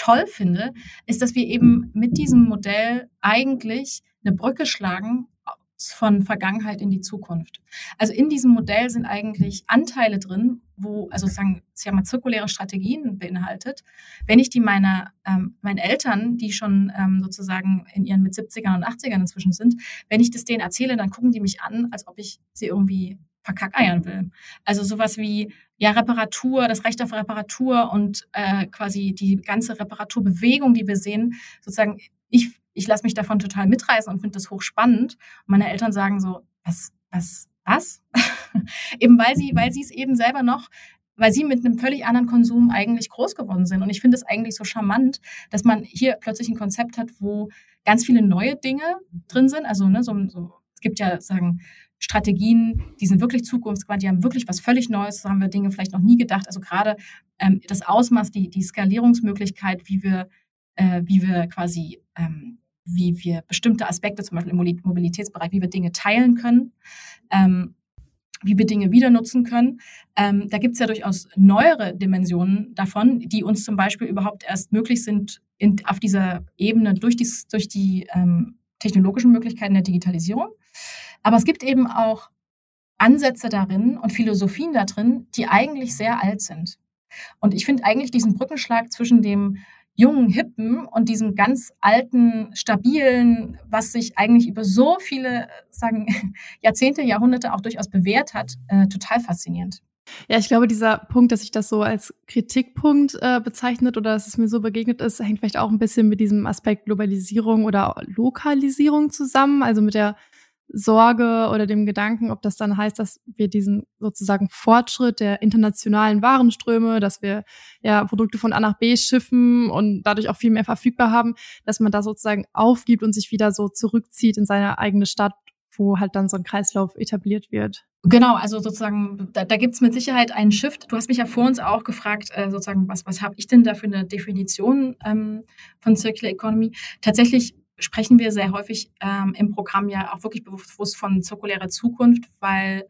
toll finde, ist, dass wir eben mit diesem Modell eigentlich eine Brücke schlagen von Vergangenheit in die Zukunft. Also in diesem Modell sind eigentlich Anteile drin, wo, also sozusagen, sie haben zirkuläre Strategien beinhaltet. Wenn ich die meiner, ähm, meinen Eltern, die schon ähm, sozusagen in ihren mit 70ern und 80ern inzwischen sind, wenn ich das denen erzähle, dann gucken die mich an, als ob ich sie irgendwie verkackeiern will. Also sowas wie ja Reparatur, das Recht auf Reparatur und äh, quasi die ganze Reparaturbewegung, die wir sehen, sozusagen ich ich lasse mich davon total mitreißen und finde das hochspannend. Und meine Eltern sagen so, was, was, was? eben weil sie, weil sie es eben selber noch weil sie mit einem völlig anderen Konsum eigentlich groß geworden sind. Und ich finde es eigentlich so charmant, dass man hier plötzlich ein Konzept hat, wo ganz viele neue Dinge drin sind. Also ne, so, so es gibt ja sagen Strategien, die sind wirklich zukunftsgewandt, die haben wirklich was völlig Neues, da haben wir Dinge vielleicht noch nie gedacht. Also gerade ähm, das Ausmaß, die, die Skalierungsmöglichkeit, wie wir, äh, wie wir quasi ähm, wie wir bestimmte Aspekte, zum Beispiel im Mobilitätsbereich, wie wir Dinge teilen können, ähm, wie wir Dinge wieder nutzen können. Ähm, da gibt es ja durchaus neuere Dimensionen davon, die uns zum Beispiel überhaupt erst möglich sind in, auf dieser Ebene durch, dies, durch die ähm, technologischen Möglichkeiten der Digitalisierung. Aber es gibt eben auch Ansätze darin und Philosophien da drin, die eigentlich sehr alt sind. Und ich finde eigentlich diesen Brückenschlag zwischen dem jungen, hippen und diesem ganz alten, stabilen, was sich eigentlich über so viele sagen, Jahrzehnte, Jahrhunderte auch durchaus bewährt hat, äh, total faszinierend. Ja, ich glaube, dieser Punkt, dass sich das so als Kritikpunkt äh, bezeichnet oder dass es mir so begegnet ist, hängt vielleicht auch ein bisschen mit diesem Aspekt Globalisierung oder Lokalisierung zusammen, also mit der Sorge oder dem Gedanken, ob das dann heißt, dass wir diesen sozusagen Fortschritt der internationalen Warenströme, dass wir ja Produkte von A nach B schiffen und dadurch auch viel mehr verfügbar haben, dass man da sozusagen aufgibt und sich wieder so zurückzieht in seine eigene Stadt, wo halt dann so ein Kreislauf etabliert wird. Genau, also sozusagen, da, da gibt es mit Sicherheit einen Shift. Du hast mich ja vor uns auch gefragt, äh, sozusagen, was, was habe ich denn da für eine Definition ähm, von Circular Economy? Tatsächlich sprechen wir sehr häufig ähm, im Programm ja auch wirklich bewusst von zirkulärer Zukunft, weil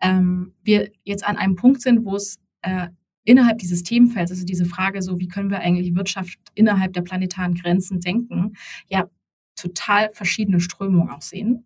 ähm, wir jetzt an einem Punkt sind, wo es äh, innerhalb dieses Themenfelds, also diese Frage so, wie können wir eigentlich Wirtschaft innerhalb der planetaren Grenzen denken, ja total verschiedene Strömungen auch sehen.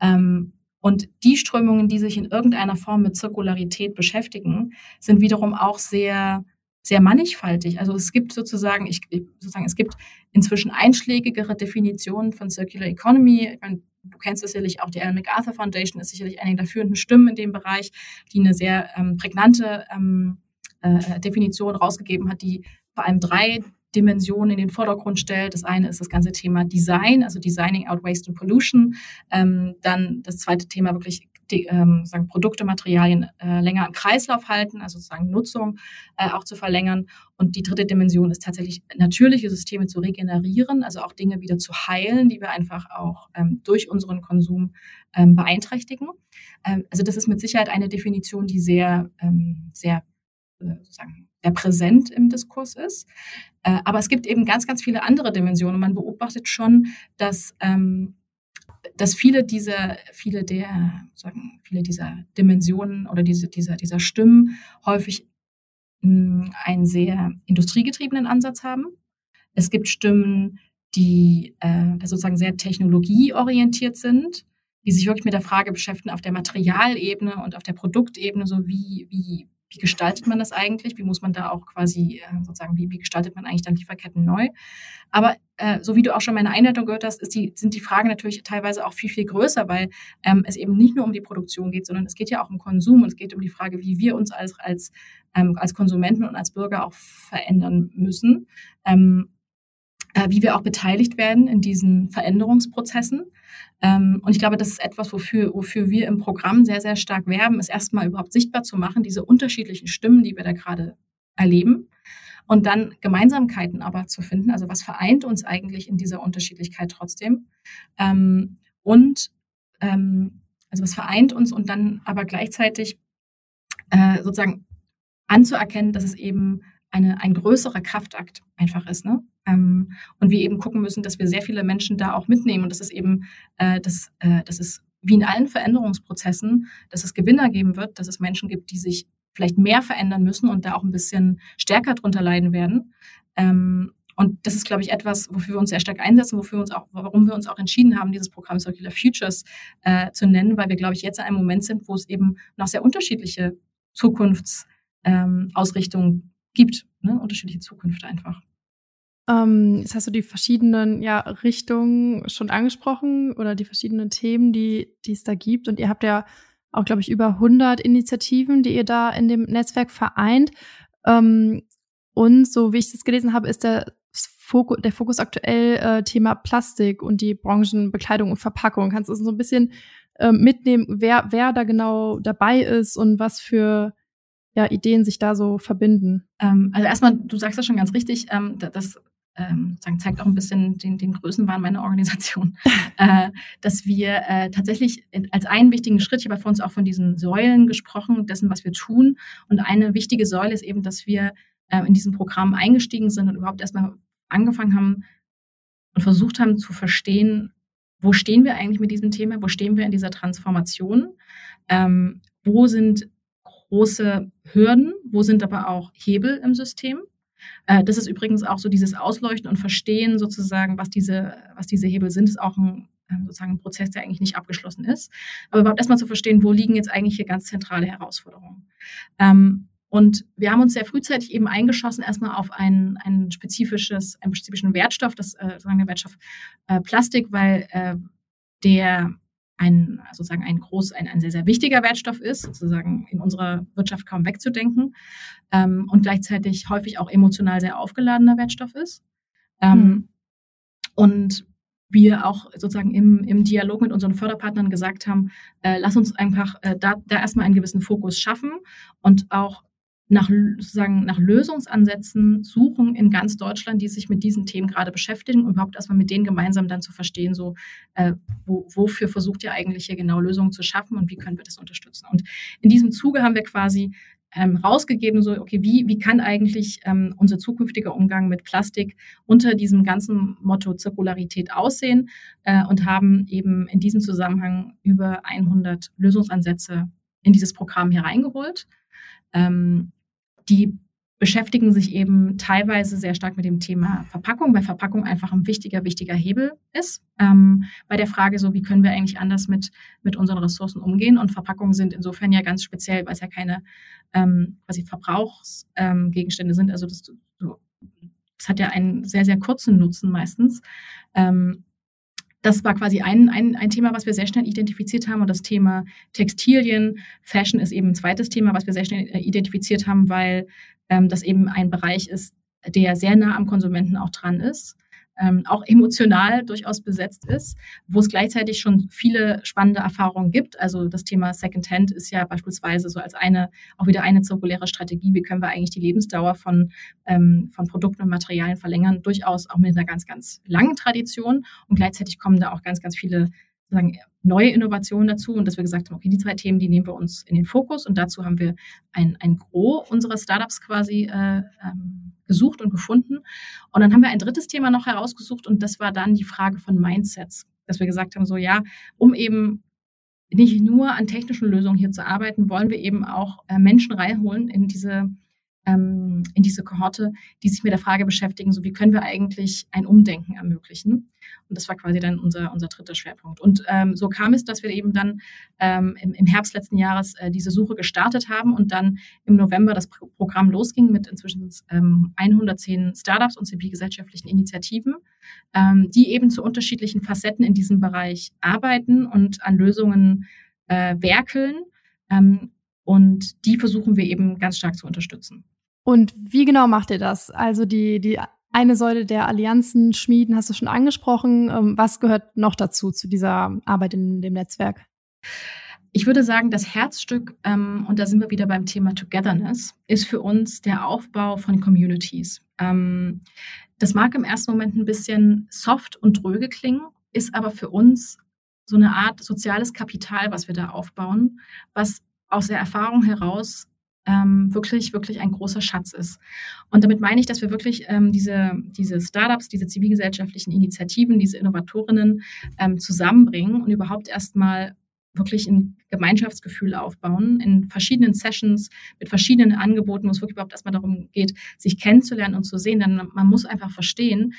Ähm, und die Strömungen, die sich in irgendeiner Form mit Zirkularität beschäftigen, sind wiederum auch sehr sehr mannigfaltig. Also es gibt sozusagen, ich, sozusagen, es gibt inzwischen einschlägigere Definitionen von Circular Economy. Meine, du kennst sicherlich auch die Ellen MacArthur Foundation, ist sicherlich eine der führenden Stimmen in dem Bereich, die eine sehr ähm, prägnante ähm, äh, Definition rausgegeben hat, die vor allem drei Dimensionen in den Vordergrund stellt. Das eine ist das ganze Thema Design, also Designing Out Waste and Pollution. Ähm, dann das zweite Thema wirklich die, ähm, sagen Produkte, Materialien äh, länger im Kreislauf halten, also sozusagen Nutzung äh, auch zu verlängern. Und die dritte Dimension ist tatsächlich natürliche Systeme zu regenerieren, also auch Dinge wieder zu heilen, die wir einfach auch ähm, durch unseren Konsum ähm, beeinträchtigen. Ähm, also das ist mit Sicherheit eine Definition, die sehr, ähm, sehr äh, sozusagen sehr präsent im Diskurs ist. Äh, aber es gibt eben ganz, ganz viele andere Dimensionen. Man beobachtet schon, dass ähm, dass viele dieser, viele der, sagen, viele dieser Dimensionen oder diese, dieser, dieser Stimmen häufig mh, hm, einen sehr industriegetriebenen Ansatz haben. Es gibt Stimmen, die äh, sozusagen sehr technologieorientiert sind, die sich wirklich mit der Frage beschäftigen auf der Materialebene und auf der Produktebene, so wie, wie, wie gestaltet man das eigentlich? Wie muss man da auch quasi äh, sozusagen, wie, wie gestaltet man eigentlich dann Lieferketten neu? Aber äh, so wie du auch schon meine Einleitung gehört hast, die, sind die Fragen natürlich teilweise auch viel, viel größer, weil ähm, es eben nicht nur um die Produktion geht, sondern es geht ja auch um Konsum und es geht um die Frage, wie wir uns als, als, ähm, als Konsumenten und als Bürger auch verändern müssen. Ähm, äh, wie wir auch beteiligt werden in diesen Veränderungsprozessen. Ähm, und ich glaube, das ist etwas, wofür, wofür wir im Programm sehr, sehr stark werben, ist erstmal überhaupt sichtbar zu machen, diese unterschiedlichen Stimmen, die wir da gerade erleben. Und dann Gemeinsamkeiten aber zu finden. Also was vereint uns eigentlich in dieser Unterschiedlichkeit trotzdem? Ähm, und ähm, also was vereint uns und dann aber gleichzeitig äh, sozusagen anzuerkennen, dass es eben eine, ein größerer Kraftakt einfach ist. Ne? Ähm, und wir eben gucken müssen, dass wir sehr viele Menschen da auch mitnehmen und dass es eben, äh, dass, äh, dass es wie in allen Veränderungsprozessen, dass es Gewinner geben wird, dass es Menschen gibt, die sich vielleicht mehr verändern müssen und da auch ein bisschen stärker drunter leiden werden. Ähm, und das ist, glaube ich, etwas, wofür wir uns sehr stark einsetzen, wofür wir uns auch, warum wir uns auch entschieden haben, dieses Programm Circular Futures äh, zu nennen, weil wir, glaube ich, jetzt in einem Moment sind, wo es eben noch sehr unterschiedliche Zukunftsausrichtungen ähm, gibt, ne? unterschiedliche Zukunft einfach. Ähm, jetzt hast du die verschiedenen ja, Richtungen schon angesprochen oder die verschiedenen Themen, die, die es da gibt. Und ihr habt ja auch, glaube ich, über 100 Initiativen, die ihr da in dem Netzwerk vereint. Ähm, und so wie ich das gelesen habe, ist der Fokus, der Fokus aktuell äh, Thema Plastik und die Branchenbekleidung und Verpackung. Kannst du so ein bisschen äh, mitnehmen, wer, wer da genau dabei ist und was für ja, Ideen sich da so verbinden? Ähm, also erstmal, du sagst das schon ganz richtig, ähm, das ähm, zeigt auch ein bisschen den, den Größenwahn meiner Organisation, äh, dass wir äh, tatsächlich als einen wichtigen Schritt, ich habe vor uns auch von diesen Säulen gesprochen, dessen, was wir tun. Und eine wichtige Säule ist eben, dass wir äh, in diesem Programm eingestiegen sind und überhaupt erstmal angefangen haben und versucht haben zu verstehen, wo stehen wir eigentlich mit diesem Thema, wo stehen wir in dieser Transformation, ähm, wo sind große Hürden, wo sind aber auch Hebel im System. Äh, das ist übrigens auch so dieses Ausleuchten und Verstehen sozusagen, was diese, was diese Hebel sind, ist auch ein, ähm, sozusagen ein Prozess, der eigentlich nicht abgeschlossen ist. Aber überhaupt erstmal zu verstehen, wo liegen jetzt eigentlich hier ganz zentrale Herausforderungen. Ähm, Und wir haben uns sehr frühzeitig eben eingeschossen, erstmal auf ein, ein spezifisches, einen spezifischen Wertstoff, das äh, sozusagen der Wertstoff äh, Plastik, weil der ein sozusagen ein groß, ein, ein sehr, sehr wichtiger Wertstoff ist, sozusagen in unserer Wirtschaft kaum wegzudenken ähm, und gleichzeitig häufig auch emotional sehr aufgeladener Wertstoff ist. Ähm, mhm. Und wir auch sozusagen im, im Dialog mit unseren Förderpartnern gesagt haben, äh, lass uns einfach äh, da, da erstmal einen gewissen Fokus schaffen und auch nach, sozusagen nach Lösungsansätzen suchen in ganz Deutschland, die sich mit diesen Themen gerade beschäftigen und überhaupt erstmal mit denen gemeinsam dann zu verstehen, so äh, wo, wofür versucht ihr eigentlich hier genau Lösungen zu schaffen und wie können wir das unterstützen. Und in diesem Zuge haben wir quasi ähm, rausgegeben, so, okay, wie, wie kann eigentlich ähm, unser zukünftiger Umgang mit Plastik unter diesem ganzen Motto Zirkularität aussehen äh, und haben eben in diesem Zusammenhang über 100 Lösungsansätze in dieses Programm hereingeholt. Ähm, die beschäftigen sich eben teilweise sehr stark mit dem Thema Verpackung, weil Verpackung einfach ein wichtiger, wichtiger Hebel ist. Ähm, bei der Frage so, wie können wir eigentlich anders mit, mit unseren Ressourcen umgehen? Und Verpackungen sind insofern ja ganz speziell, weil es ja keine ähm, quasi Verbrauchsgegenstände ähm, sind. Also das, das hat ja einen sehr, sehr kurzen Nutzen meistens. Ähm, das war quasi ein, ein, ein Thema, was wir sehr schnell identifiziert haben. Und das Thema Textilien, Fashion ist eben ein zweites Thema, was wir sehr schnell äh, identifiziert haben, weil ähm, das eben ein Bereich ist, der sehr nah am Konsumenten auch dran ist ähm, auch emotional durchaus besetzt ist, wo es gleichzeitig schon viele spannende Erfahrungen gibt. Also das Thema Secondhand ist ja beispielsweise so als eine, auch wieder eine zirkuläre Strategie. Wie können wir eigentlich die Lebensdauer von, ähm, von Produkten und Materialien verlängern? Durchaus auch mit einer ganz, ganz langen Tradition. Und gleichzeitig kommen da auch ganz, ganz viele sagen, neue Innovationen dazu und dass wir gesagt haben, okay, die zwei Themen, die nehmen wir uns in den Fokus und dazu haben wir ein, ein Gros unserer Startups quasi äh, ähm, gesucht und gefunden. Und dann haben wir ein drittes Thema noch herausgesucht und das war dann die Frage von Mindsets, dass wir gesagt haben, so ja, um eben nicht nur an technischen Lösungen hier zu arbeiten, wollen wir eben auch äh, Menschen reinholen in diese ähm, in diese Kohorte, die sich mit der Frage beschäftigen, so wie können wir eigentlich ein Umdenken ermöglichen. Und das war quasi dann unser, unser dritter Schwerpunkt. Und ähm, so kam es, dass wir eben dann ähm, im, im Herbst letzten Jahres äh, diese Suche gestartet haben und dann im November das Pro Programm losging mit inzwischen ähm, 110 Startups und zivilgesellschaftlichen Initiativen, ähm, die eben zu unterschiedlichen Facetten in diesem Bereich arbeiten und an Lösungen äh, werkeln. Und die versuchen wir eben ganz stark zu unterstützen. Und wie genau macht ihr das? Also die, die eine Säule der Allianzen schmieden, hast du schon angesprochen. Ähm, was gehört noch dazu, zu dieser Arbeit in dem Netzwerk? Ich würde sagen, das Herzstück, ähm, und da sind wir wieder beim Thema Togetherness, ist für uns der Aufbau von Communities. Ähm, das mag im ersten Moment ein bisschen soft und dröge klingen, ist aber für uns so eine Art soziales Kapital, was wir da aufbauen, was aus der Erfahrung heraus ähm, wirklich, wirklich ein großer Schatz ist. Und damit meine ich, dass wir wirklich ähm, diese, diese Startups, diese zivilgesellschaftlichen Initiativen, diese Innovatorinnen ähm, zusammenbringen und überhaupt erstmal wirklich ein Gemeinschaftsgefühl aufbauen in verschiedenen Sessions mit verschiedenen Angeboten, wo es wirklich überhaupt erstmal darum geht, sich kennenzulernen und zu sehen. Denn man muss einfach verstehen,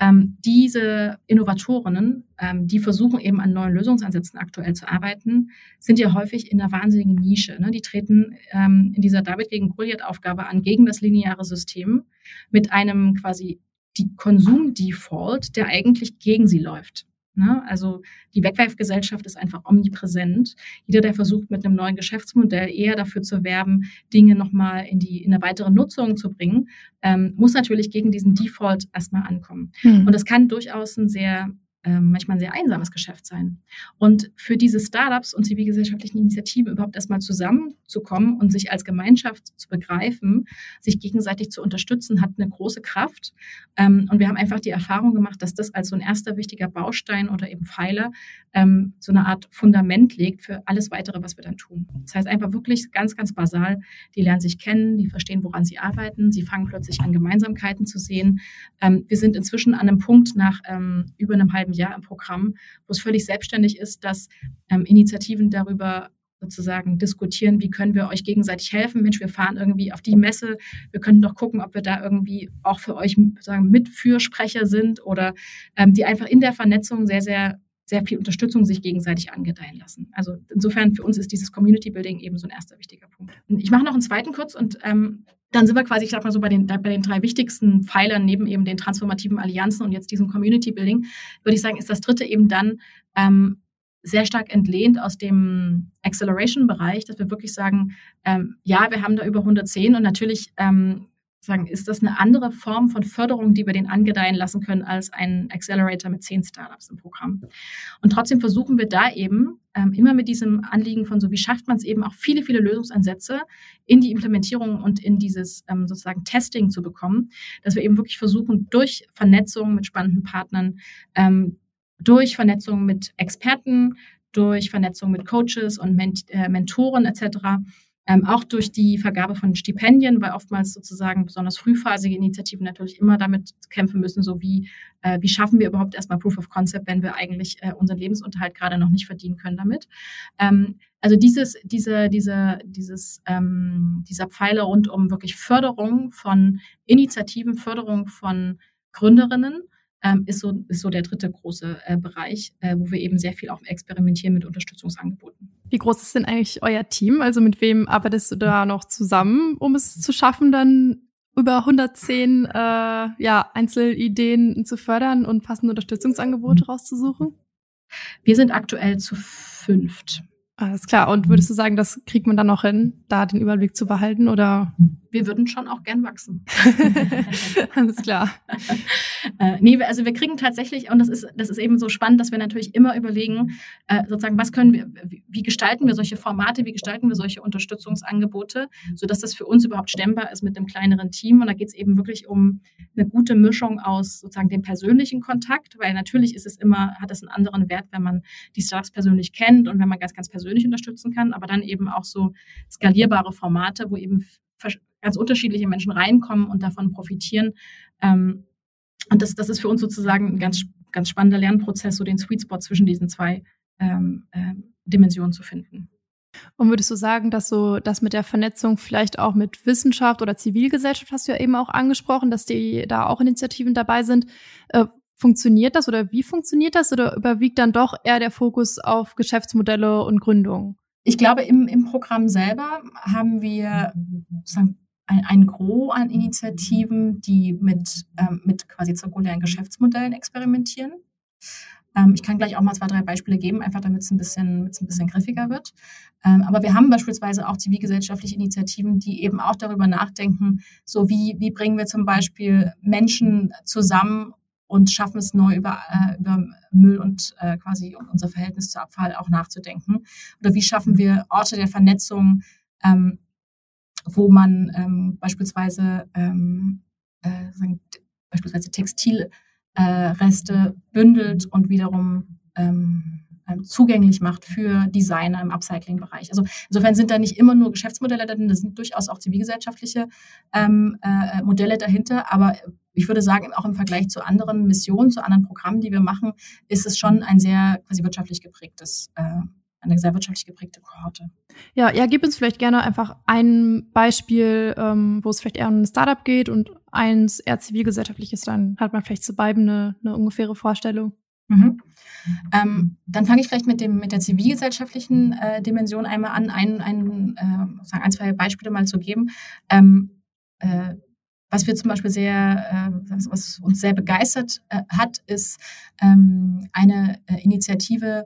ähm, diese Innovatorinnen, ähm, die versuchen eben an neuen Lösungsansätzen aktuell zu arbeiten, sind ja häufig in einer wahnsinnigen Nische. Ne? Die treten ähm, in dieser David gegen Goliath-Aufgabe an gegen das lineare System mit einem quasi die Konsum-Default, der eigentlich gegen sie läuft. Ne? Also die Wegwerfgesellschaft ist einfach omnipräsent. Jeder, der versucht, mit einem neuen Geschäftsmodell eher dafür zu werben, Dinge nochmal in die in eine weitere Nutzung zu bringen, ähm, muss natürlich gegen diesen Default erstmal ankommen. Hm. Und das kann durchaus ein sehr ähm, manchmal ein sehr einsames Geschäft sein. Und für diese Startups und zivilgesellschaftlichen Initiativen überhaupt erstmal zusammenzukommen und sich als Gemeinschaft zu begreifen, sich gegenseitig zu unterstützen, hat eine große Kraft. Ähm, und wir haben einfach die Erfahrung gemacht, dass das als so ein erster wichtiger Baustein oder eben Pfeiler ähm, so eine Art Fundament legt für alles weitere, was wir dann tun. Das heißt einfach wirklich ganz, ganz basal, die lernen sich kennen, die verstehen, woran sie arbeiten, sie fangen plötzlich an, Gemeinsamkeiten zu sehen. wir sind inzwischen an einem Punkt nach über einem halben halben Jahr im Programm, wo es völlig selbstständig ist, dass ähm, Initiativen darüber sozusagen diskutieren, wie können wir euch gegenseitig helfen. Mensch, wir fahren irgendwie auf die Messe. Wir könnten doch gucken, ob wir da irgendwie auch für euch sagen Mitfürsprecher sind oder ähm, die einfach in der Vernetzung sehr, sehr sehr viel Unterstützung sich gegenseitig angedeihen lassen. Also insofern für uns ist dieses Community Building eben so ein erster wichtiger Punkt. Ich mache noch einen zweiten kurz und ähm, dann sind wir quasi, ich sag mal so, bei den, bei den drei wichtigsten Pfeilern neben eben den transformativen Allianzen und jetzt diesem Community Building, würde ich sagen, ist das dritte eben dann ähm, sehr stark entlehnt aus dem Acceleration-Bereich, dass wir wirklich sagen, ähm, ja, wir haben da über 110 und natürlich ähm, sagen, ist das eine andere Form von Förderung, die wir den angedeihen lassen können, als ein Accelerator mit zehn Startups im Programm. Und trotzdem versuchen wir da eben ähm, immer mit diesem Anliegen von so, wie schafft man es eben auch viele, viele Lösungsansätze in die Implementierung und in dieses ähm, sozusagen Testing zu bekommen, dass wir eben wirklich versuchen, durch Vernetzung mit spannenden Partnern, ähm, durch Vernetzung mit Experten, durch Vernetzung mit Coaches und Ment äh, Mentoren etc ähm, auch durch die Vergabe von Stipendien, weil oftmals sozusagen besonders frühphasige Initiativen natürlich immer damit kämpfen müssen, so wie, äh, wie schaffen wir überhaupt erstmal Proof of Concept, wenn wir eigentlich äh, unseren Lebensunterhalt gerade noch nicht verdienen können damit. Ähm, also dieses, diese, diese, dieses, ähm, dieser Pfeiler rund um wirklich Förderung von Initiativen, Förderung von Gründerinnen, ähm, ist, so, ist so der dritte große äh, Bereich, äh, wo wir eben sehr viel auch experimentieren mit Unterstützungsangeboten. Wie groß ist denn eigentlich euer Team? Also mit wem arbeitest du da noch zusammen, um es zu schaffen, dann über 110 äh, ja, Einzelideen zu fördern und passende Unterstützungsangebote rauszusuchen? Wir sind aktuell zu fünft. Alles klar. Und würdest du sagen, das kriegt man dann noch hin, da den Überblick zu behalten oder? Wir würden schon auch gern wachsen. Alles klar. äh, nee, also wir kriegen tatsächlich, und das ist, das ist eben so spannend, dass wir natürlich immer überlegen, äh, sozusagen, was können wir, wie gestalten wir solche Formate, wie gestalten wir solche Unterstützungsangebote, sodass das für uns überhaupt stemmbar ist mit einem kleineren Team. Und da geht es eben wirklich um eine gute Mischung aus sozusagen dem persönlichen Kontakt, weil natürlich ist es immer, hat es einen anderen Wert, wenn man die Startups persönlich kennt und wenn man ganz, ganz persönlich unterstützen kann, aber dann eben auch so skalierbare Formate, wo eben ganz unterschiedliche Menschen reinkommen und davon profitieren. Ähm, und das, das ist für uns sozusagen ein ganz, ganz spannender Lernprozess, so den Sweet Spot zwischen diesen zwei ähm, äh, Dimensionen zu finden. Und würdest du sagen, dass so das mit der Vernetzung vielleicht auch mit Wissenschaft oder Zivilgesellschaft hast du ja eben auch angesprochen, dass die da auch Initiativen dabei sind. Äh, funktioniert das oder wie funktioniert das oder überwiegt dann doch eher der Fokus auf Geschäftsmodelle und Gründung? Ich glaube, im, im Programm selber haben wir sozusagen ein, ein Gros an Initiativen, die mit, ähm, mit quasi zirkulären Geschäftsmodellen experimentieren. Ähm, ich kann gleich auch mal zwei, drei Beispiele geben, einfach damit es ein bisschen, ein bisschen griffiger wird. Ähm, aber wir haben beispielsweise auch zivilgesellschaftliche Initiativen, die eben auch darüber nachdenken, so wie, wie bringen wir zum Beispiel Menschen zusammen und schaffen es neu über, äh, über Müll und äh, quasi unser Verhältnis zu Abfall auch nachzudenken. Oder wie schaffen wir Orte der Vernetzung, ähm, wo man ähm, beispielsweise ähm, äh, sagen, beispielsweise Textilreste bündelt und wiederum ähm, zugänglich macht für Designer im Upcycling-Bereich. Also insofern sind da nicht immer nur Geschäftsmodelle darin, da sind durchaus auch zivilgesellschaftliche ähm, äh, Modelle dahinter, aber ich würde sagen, auch im Vergleich zu anderen Missionen, zu anderen Programmen, die wir machen, ist es schon ein sehr quasi wirtschaftlich geprägtes äh, eine sehr wirtschaftlich geprägte Kohorte. Ja, ja, gib uns vielleicht gerne einfach ein Beispiel, ähm, wo es vielleicht eher um ein Startup geht und eins eher zivilgesellschaftliches, dann hat man vielleicht zu beiden eine, eine ungefähre Vorstellung. Mhm. Ähm, dann fange ich vielleicht mit, dem, mit der zivilgesellschaftlichen äh, Dimension einmal an, ein, ein, äh, ein, zwei Beispiele mal zu geben. Ähm, äh, was wir zum Beispiel sehr, äh, was uns sehr begeistert äh, hat, ist ähm, eine äh, Initiative,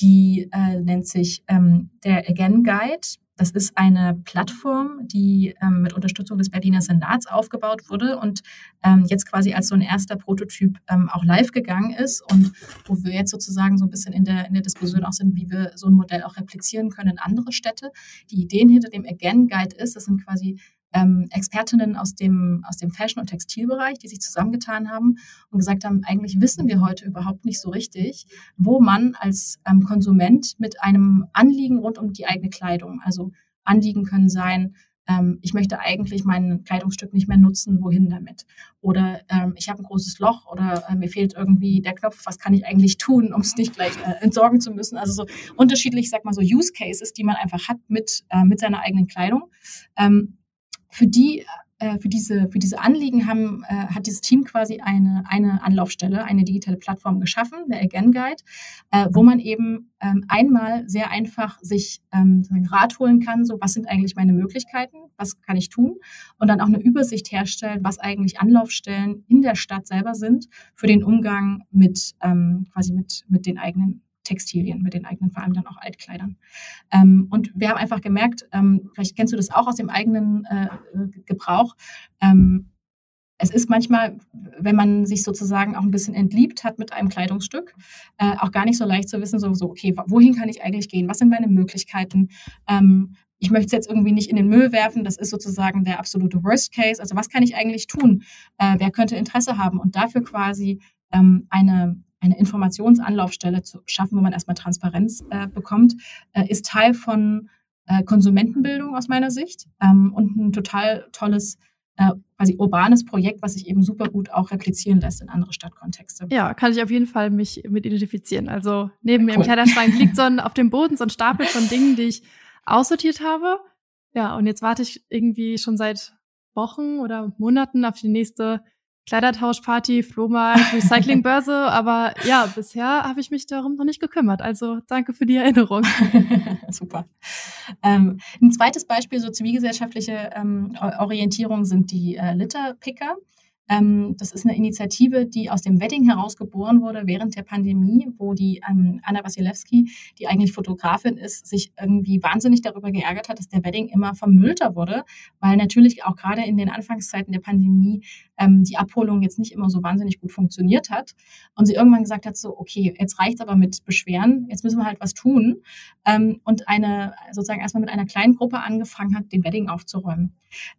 die nennt sich ähm, der Again Guide. Das ist eine Plattform, die ähm, mit Unterstützung des Berliner Senats aufgebaut wurde und ähm, jetzt quasi als so ein erster Prototyp ähm, auch live gegangen ist und wo wir jetzt sozusagen so ein bisschen in der, in der Diskussion auch sind, wie wir so ein Modell auch replizieren können in andere Städte. Die Ideen hinter dem Again Guide ist, das sind quasi ähm, Expertinnen aus dem, aus dem Fashion- und Textilbereich, die sich zusammengetan haben und gesagt haben, eigentlich wissen wir heute überhaupt nicht so richtig, wo man als ähm, Konsument mit einem Anliegen rund um die eigene Kleidung, also Anliegen können sein, ähm, ich möchte eigentlich mein Kleidungsstück nicht mehr nutzen, wohin damit? Oder ähm, ich habe ein großes Loch oder äh, mir fehlt irgendwie der Knopf, was kann ich eigentlich tun, um es nicht gleich äh, entsorgen zu müssen? Also so unterschiedlich, sag mal so Use Cases, die man einfach hat mit, äh, mit seiner eigenen Kleidung. Ähm, für die äh, für diese, für diese Anliegen haben, äh, hat dieses Team quasi eine, eine Anlaufstelle, eine digitale Plattform geschaffen, der Again Guide, äh, wo man eben ähm, einmal sehr einfach sich ähm, Rat holen kann, so was sind eigentlich meine Möglichkeiten, was kann ich tun? Und dann auch eine Übersicht herstellen, was eigentlich Anlaufstellen in der Stadt selber sind für den Umgang mit ähm, quasi mit, mit den eigenen Textilien, mit den eigenen, vor allem dann auch Altkleidern. Ähm, und wir haben einfach gemerkt, ähm, vielleicht kennst du das auch aus dem eigenen äh, Gebrauch, ähm, es ist manchmal, wenn man sich sozusagen auch ein bisschen entliebt hat mit einem Kleidungsstück, äh, auch gar nicht so leicht zu wissen, so, so, okay, wohin kann ich eigentlich gehen? Was sind meine Möglichkeiten? Ähm, ich möchte es jetzt irgendwie nicht in den Müll werfen. Das ist sozusagen der absolute Worst Case. Also was kann ich eigentlich tun? Äh, wer könnte Interesse haben? Und dafür quasi ähm, eine eine Informationsanlaufstelle zu schaffen, wo man erstmal Transparenz äh, bekommt, äh, ist Teil von äh, Konsumentenbildung aus meiner Sicht ähm, und ein total tolles äh, quasi urbanes Projekt, was sich eben super gut auch replizieren lässt in andere Stadtkontexte. Ja, kann ich auf jeden Fall mich mit identifizieren. Also neben mir im Kleiderschrank liegt so ein, auf dem Boden so ein Stapel von Dingen, die ich aussortiert habe. Ja, und jetzt warte ich irgendwie schon seit Wochen oder Monaten auf die nächste Kleidertauschparty, Flohmarkt, Recyclingbörse, aber ja, bisher habe ich mich darum noch nicht gekümmert. Also danke für die Erinnerung. Super. Ähm, ein zweites Beispiel, so zivilgesellschaftliche ähm, Orientierung sind die äh, Litterpicker. Ähm, das ist eine Initiative, die aus dem Wedding heraus geboren wurde während der Pandemie, wo die ähm, Anna Wasilewski, die eigentlich Fotografin ist, sich irgendwie wahnsinnig darüber geärgert hat, dass der Wedding immer vermüllter wurde, weil natürlich auch gerade in den Anfangszeiten der Pandemie ähm, die Abholung jetzt nicht immer so wahnsinnig gut funktioniert hat. Und sie irgendwann gesagt hat, so, okay, jetzt reicht's aber mit Beschweren, jetzt müssen wir halt was tun. Ähm, und eine, sozusagen erstmal mit einer kleinen Gruppe angefangen hat, den Wedding aufzuräumen.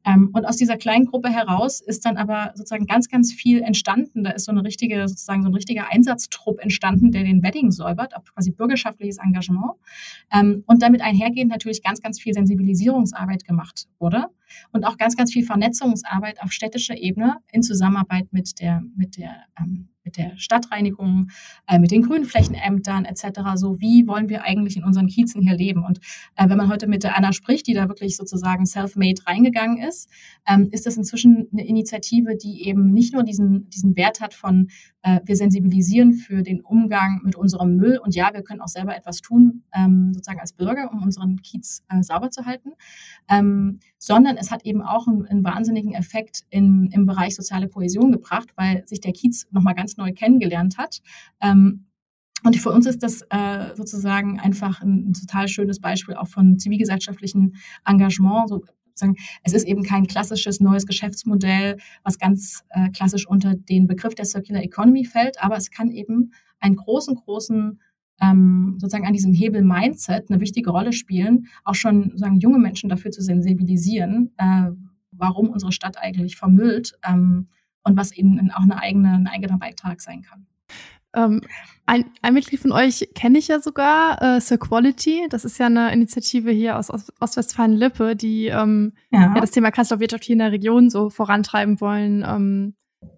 Ähm, und aus dieser kleinen Gruppe heraus ist dann aber sozusagen ganz, ganz viel entstanden. Da ist so eine richtige, sozusagen so ein richtiger Einsatztrupp entstanden, der den Wedding säubert, auch quasi bürgerschaftliches Engagement. Ähm, und damit einhergehend natürlich ganz, ganz viel Sensibilisierungsarbeit gemacht wurde und auch ganz, ganz viel Vernetzungsarbeit auf städtischer Ebene in Zusammenarbeit mit der, mit der ähm, mit der Stadtreinigung, äh, mit den Grünflächenämtern etc. So, wie wollen wir eigentlich in unseren Kiezen hier leben? Und äh, wenn man heute mit der Anna spricht, die da wirklich sozusagen self-made reingegangen ist, ähm, ist das inzwischen eine Initiative, die eben nicht nur diesen, diesen Wert hat von, wir sensibilisieren für den Umgang mit unserem Müll und ja, wir können auch selber etwas tun, ähm, sozusagen als Bürger, um unseren Kiez äh, sauber zu halten, ähm, sondern es hat eben auch einen, einen wahnsinnigen Effekt in, im Bereich soziale Kohäsion gebracht, weil sich der Kiez nochmal ganz neu kennengelernt hat. Ähm, und für uns ist das äh, sozusagen einfach ein, ein, total schönes Beispiel auch von zivilgesellschaftlichem Engagement. So, sozusagen, es ist eben kein klassisches neues Geschäftsmodell, was ganz äh, klassisch unter den Begriff der Circular Economy fällt, aber es kann eben einen großen, großen ähm, sozusagen an diesem Hebel Mindset eine wichtige Rolle spielen, auch schon sozusagen junge Menschen dafür zu sensibilisieren, äh, warum unsere Stadt eigentlich vermüllt. Ähm, und was eben auch eine eigene, ein eigener Beitrag sein kann. Ähm, ein, ein Mitglied von euch kenne ich ja sogar, äh, Sir Quality. Das ist ja eine Initiative hier aus, aus Ostwestfalen-Lippe, die ähm, ja. ja. das Thema Kreislaufwirtschaft hier in der Region so vorantreiben wollen ähm,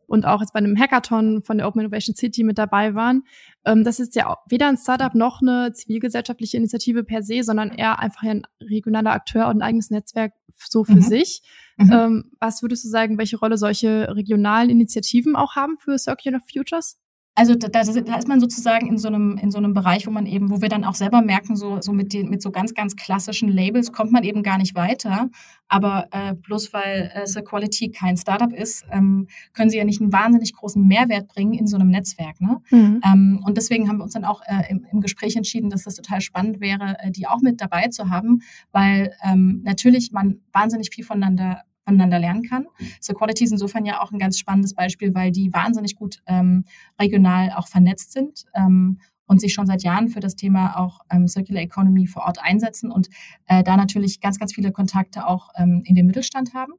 und auch jetzt bei einem Hackathon von der Open Innovation City mit dabei waren. Ähm, das ist ja weder ein Startup noch eine zivilgesellschaftliche Initiative per se, sondern eher einfach ein regionaler Akteur und ein eigenes Netzwerk so für mhm. sich. Mhm. Ähm, was würdest du sagen, welche Rolle solche regionalen Initiativen auch haben für Circular Futures? Also da, da, ist man sozusagen in so einem in so einem Bereich, wo man eben, wo wir dann auch selber merken, so so mit den mit so ganz ganz klassischen Labels kommt man eben gar nicht weiter. Aber äh, bloß weil äh, The Quality kein Startup ist, ähm, können sie ja nicht einen wahnsinnig großen Mehrwert bringen in so einem Netzwerk. Ne? Mhm. Ähm, und deswegen haben wir uns dann auch äh, im, im Gespräch entschieden, dass das total spannend wäre, äh, die auch mit dabei zu haben, weil ähm, natürlich man wahnsinnig viel voneinander voneinander lernen kann. So Quality ist insofern ja auch ein ganz spannendes Beispiel, weil die wahnsinnig gut ähm, regional auch vernetzt sind ähm, und sich schon seit Jahren für das Thema auch ähm, Circular Economy vor Ort einsetzen und äh, da natürlich ganz, ganz viele Kontakte auch ähm, in den Mittelstand haben.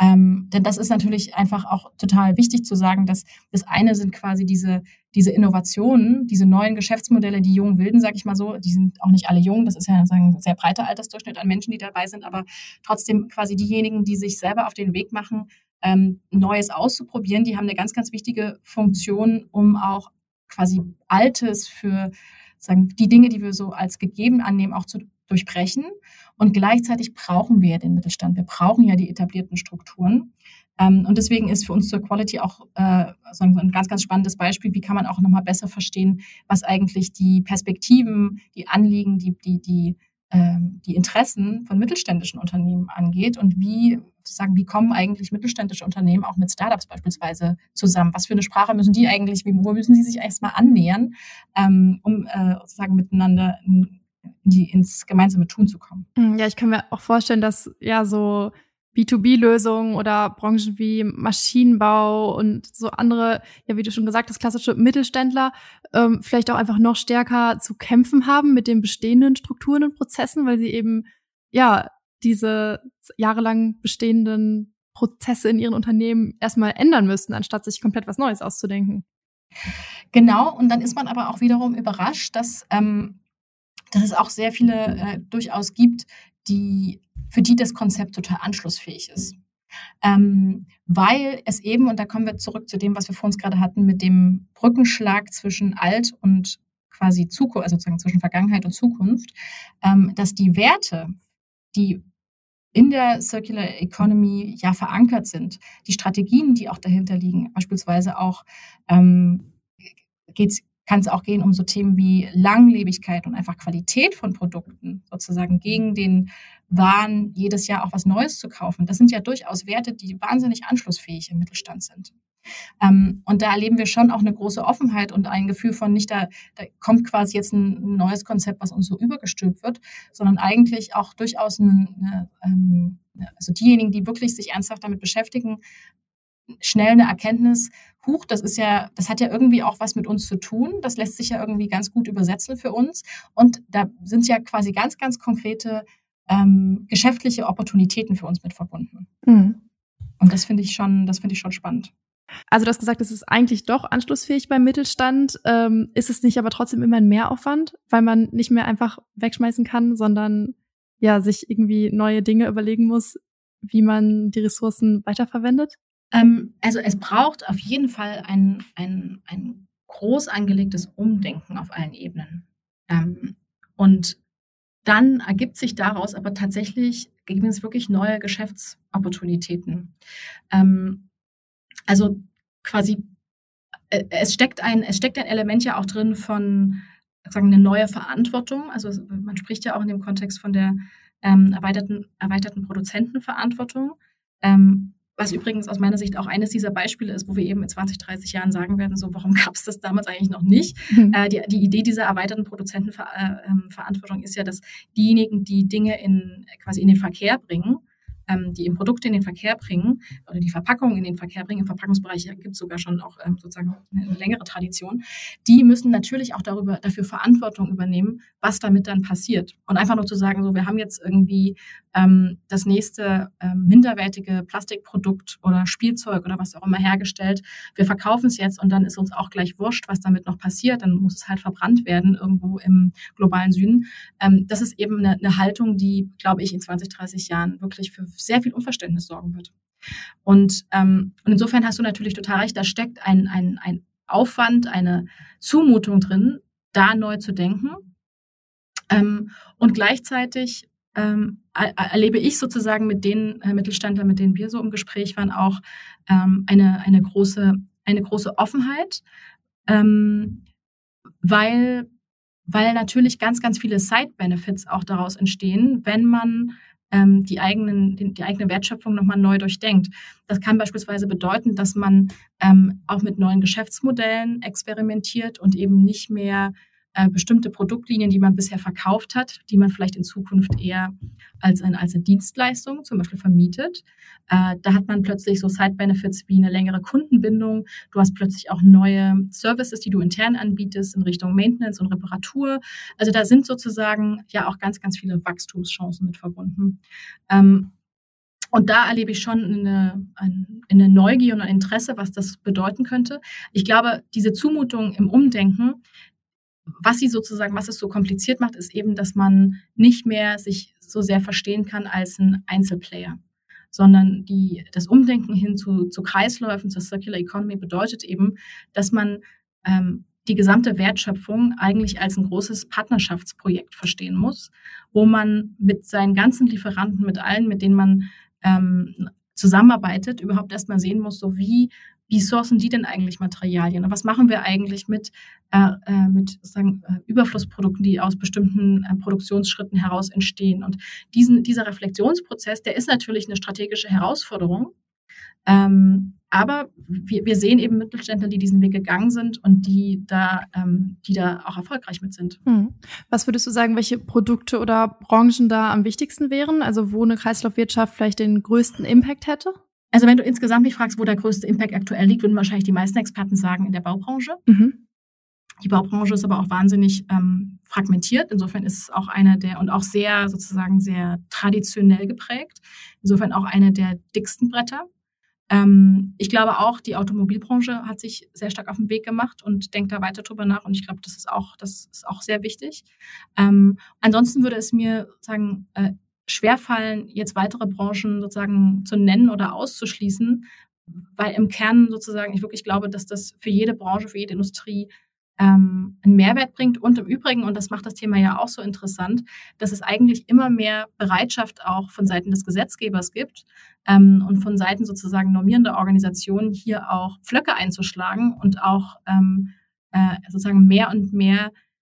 Ähm, denn das ist natürlich einfach auch total wichtig zu sagen, dass das eine sind quasi diese, diese Innovationen, diese neuen Geschäftsmodelle, die jungen Wilden, sag ich mal so, die sind auch nicht alle jung, das ist ja sagen, ein sehr breiter Altersdurchschnitt an Menschen, die dabei sind, aber trotzdem quasi diejenigen, die sich selber auf den Weg machen, ähm, Neues auszuprobieren, die haben eine ganz, ganz wichtige Funktion, um auch quasi Altes für sagen, die Dinge, die wir so als gegeben annehmen, auch zu durchbrechen. Und gleichzeitig brauchen wir ja den Mittelstand. Wir brauchen ja die etablierten Strukturen. Ähm, und deswegen ist für uns zur Quality auch äh, so ein ganz, ganz spannendes Beispiel. Wie kann man auch nochmal besser verstehen, was eigentlich die Perspektiven, die Anliegen, die, die, die, ähm, die Interessen von mittelständischen Unternehmen angeht und wie sozusagen, wie kommen eigentlich mittelständische Unternehmen auch mit Startups beispielsweise zusammen? Was für eine Sprache müssen die eigentlich, wo müssen sie sich erstmal annähern, ähm, um äh, sozusagen miteinander in die, ins gemeinsame Tun zu kommen? Ja, ich kann mir auch vorstellen, dass ja so B2B-Lösungen oder Branchen wie Maschinenbau und so andere, ja, wie du schon gesagt hast, klassische Mittelständler ähm, vielleicht auch einfach noch stärker zu kämpfen haben mit den bestehenden Strukturen und Prozessen, weil sie eben ja diese jahrelang bestehenden Prozesse in ihren Unternehmen erstmal ändern müssten, anstatt sich komplett was Neues auszudenken. Genau, und dann ist man aber auch wiederum überrascht, dass, ähm, dass es auch sehr viele äh, durchaus gibt, die für die das Konzept total anschlussfähig ist. Ähm, weil es eben, und da kommen wir zurück zu dem, was wir vor uns gerade hatten, mit dem Brückenschlag zwischen alt und quasi Zukunft, also sozusagen zwischen Vergangenheit und Zukunft, ähm, dass die Werte, die in der Circular Economy ja verankert sind, die Strategien, die auch dahinter liegen, beispielsweise auch ähm, geht's kann es auch gehen um so Themen wie Langlebigkeit und einfach Qualität von Produkten, sozusagen gegen den Wahn, jedes Jahr auch was Neues zu kaufen. Das sind ja durchaus Werte, die wahnsinnig anschlussfähig im Mittelstand sind. Ähm, und da erleben wir schon auch eine große Offenheit und ein Gefühl von nicht, da, da kommt quasi jetzt ein neues Konzept, was uns so übergestülpt wird, sondern eigentlich auch durchaus eine, eine, ähm, also diejenigen, die wirklich sich ernsthaft damit beschäftigen, schnell eine Erkenntnis, huch, das ist ja, das hat ja irgendwie auch was mit uns zu tun. Das lässt sich ja irgendwie ganz gut übersetzen für uns. Und da sind ja quasi ganz, ganz konkrete ähm, geschäftliche Opportunitäten für uns mit verbunden. Mhm. Und das finde ich schon, das finde ich schon spannend. Also du hast gesagt, es ist eigentlich doch anschlussfähig beim Mittelstand. Ähm, ist es nicht aber trotzdem immer ein Mehraufwand, weil man nicht mehr einfach wegschmeißen kann, sondern ja sich irgendwie neue Dinge überlegen muss, wie man die Ressourcen weiterverwendet? Ähm, also es braucht auf jeden Fall ein, ein, ein groß angelegtes Umdenken auf allen Ebenen. Ähm, und dann ergibt sich daraus aber tatsächlich, geben es wirklich neue Geschäftsopportunitäten. Ähm, also quasi, äh, es steckt ein, es steckt ein Element ja auch drin von sagen, eine neue Verantwortung. Also man spricht ja auch in dem Kontext von der ähm, erweiterten, erweiterten Produzentenverantwortung. Ähm, was übrigens aus meiner Sicht auch eines dieser Beispiele ist, wo wir eben in 20, 30 Jahren sagen werden, so warum gab es das damals eigentlich noch nicht? Mhm. Äh, die, die, Idee dieser erweiterten Produzentenverantwortung äh, ähm, ist ja, dass diejenigen, die Dinge in quasi in den Verkehr bringen, ähm, die eben Produkte in den Verkehr bringen oder die Verpackungen in den Verkehr bringen, im Verpackungsbereich gibt es sogar schon auch ähm, sozusagen eine, längere Tradition, die müssen natürlich auch darüber, dafür Verantwortung übernehmen, was damit dann passiert. Und einfach nur zu sagen, so, wir haben jetzt irgendwie ähm, das nächste ähm, minderwertige Plastikprodukt oder Spielzeug oder was auch immer hergestellt, wir verkaufen es jetzt und dann ist uns auch gleich wurscht, was damit noch passiert, dann muss es halt verbrannt werden irgendwo im globalen Süden. Ähm, das ist eben eine, eine Haltung, die, glaube ich, in 20, 30 Jahren wirklich für sehr viel Unverständnis sorgen wird. Und, ähm, und insofern hast du natürlich total recht, da steckt ein, ein, ein Aufwand, eine Zumutung drin, da neu zu denken. Ähm, und gleichzeitig ähm, erlebe ich sozusagen mit den äh, Mittelständlern, mit denen wir so im Gespräch waren, auch ähm, eine, eine, große, eine große Offenheit, ähm, weil, weil natürlich ganz, ganz viele Side-Benefits auch daraus entstehen, wenn man ähm, die, eigenen, die, eigene Wertschöpfung nochmal neu durchdenkt. Das kann beispielsweise bedeuten, dass man ähm, auch mit neuen Geschäftsmodellen experimentiert und eben nicht mehr äh, bestimmte Produktlinien, die man bisher verkauft hat, die man vielleicht in Zukunft eher als, ein, als eine Dienstleistung zum Beispiel vermietet. Äh, da hat man plötzlich so Side-Benefits wie eine längere Kundenbindung. Du hast plötzlich auch neue Services, die du intern anbietest in Richtung Maintenance und Reparatur. Also da sind sozusagen ja auch ganz, ganz viele Wachstumschancen mit verbunden. Ähm, und da erlebe ich schon eine, eine Neugier und ein Interesse, was das bedeuten könnte. Ich glaube, diese Zumutung im Umdenken, was sie sozusagen, was es so kompliziert macht, ist eben, dass man nicht mehr sich so sehr verstehen kann als ein Einzelplayer, sondern die, das Umdenken hin zu, zu Kreisläufen, zur Circular Economy bedeutet eben, dass man ähm, die gesamte Wertschöpfung eigentlich als ein großes Partnerschaftsprojekt verstehen muss, wo man mit seinen ganzen Lieferanten, mit allen, mit denen man ähm, zusammenarbeitet, überhaupt erstmal sehen muss, so wie wie sourcen die denn eigentlich Materialien? Und was machen wir eigentlich mit, äh, äh, mit sozusagen, äh, Überflussprodukten, die aus bestimmten äh, Produktionsschritten heraus entstehen? Und diesen, dieser Reflexionsprozess, der ist natürlich eine strategische Herausforderung. Ähm, aber wir, wir sehen eben Mittelständler, die diesen Weg gegangen sind und die da, ähm, die da auch erfolgreich mit sind. Hm. Was würdest du sagen, welche Produkte oder Branchen da am wichtigsten wären? Also wo eine Kreislaufwirtschaft vielleicht den größten Impact hätte? Also wenn du insgesamt mich fragst, wo der größte Impact aktuell liegt, würden wahrscheinlich die meisten Experten sagen, in der Baubranche. Mhm. Die Baubranche ist aber auch wahnsinnig ähm, fragmentiert. Insofern ist es auch eine der und auch sehr sozusagen sehr traditionell geprägt. Insofern auch eine der dicksten Bretter. Ähm, ich glaube auch, die Automobilbranche hat sich sehr stark auf den Weg gemacht und denkt da weiter drüber nach. Und ich glaube, das ist auch, das ist auch sehr wichtig. Ähm, ansonsten würde es mir sagen, äh, schwerfallen, jetzt weitere Branchen sozusagen zu nennen oder auszuschließen, weil im Kern sozusagen ich wirklich glaube, dass das für jede Branche, für jede Industrie ähm, einen Mehrwert bringt. Und im Übrigen, und das macht das Thema ja auch so interessant, dass es eigentlich immer mehr Bereitschaft auch von Seiten des Gesetzgebers gibt ähm, und von Seiten sozusagen normierender Organisationen hier auch Pflöcke einzuschlagen und auch ähm, äh, sozusagen mehr und mehr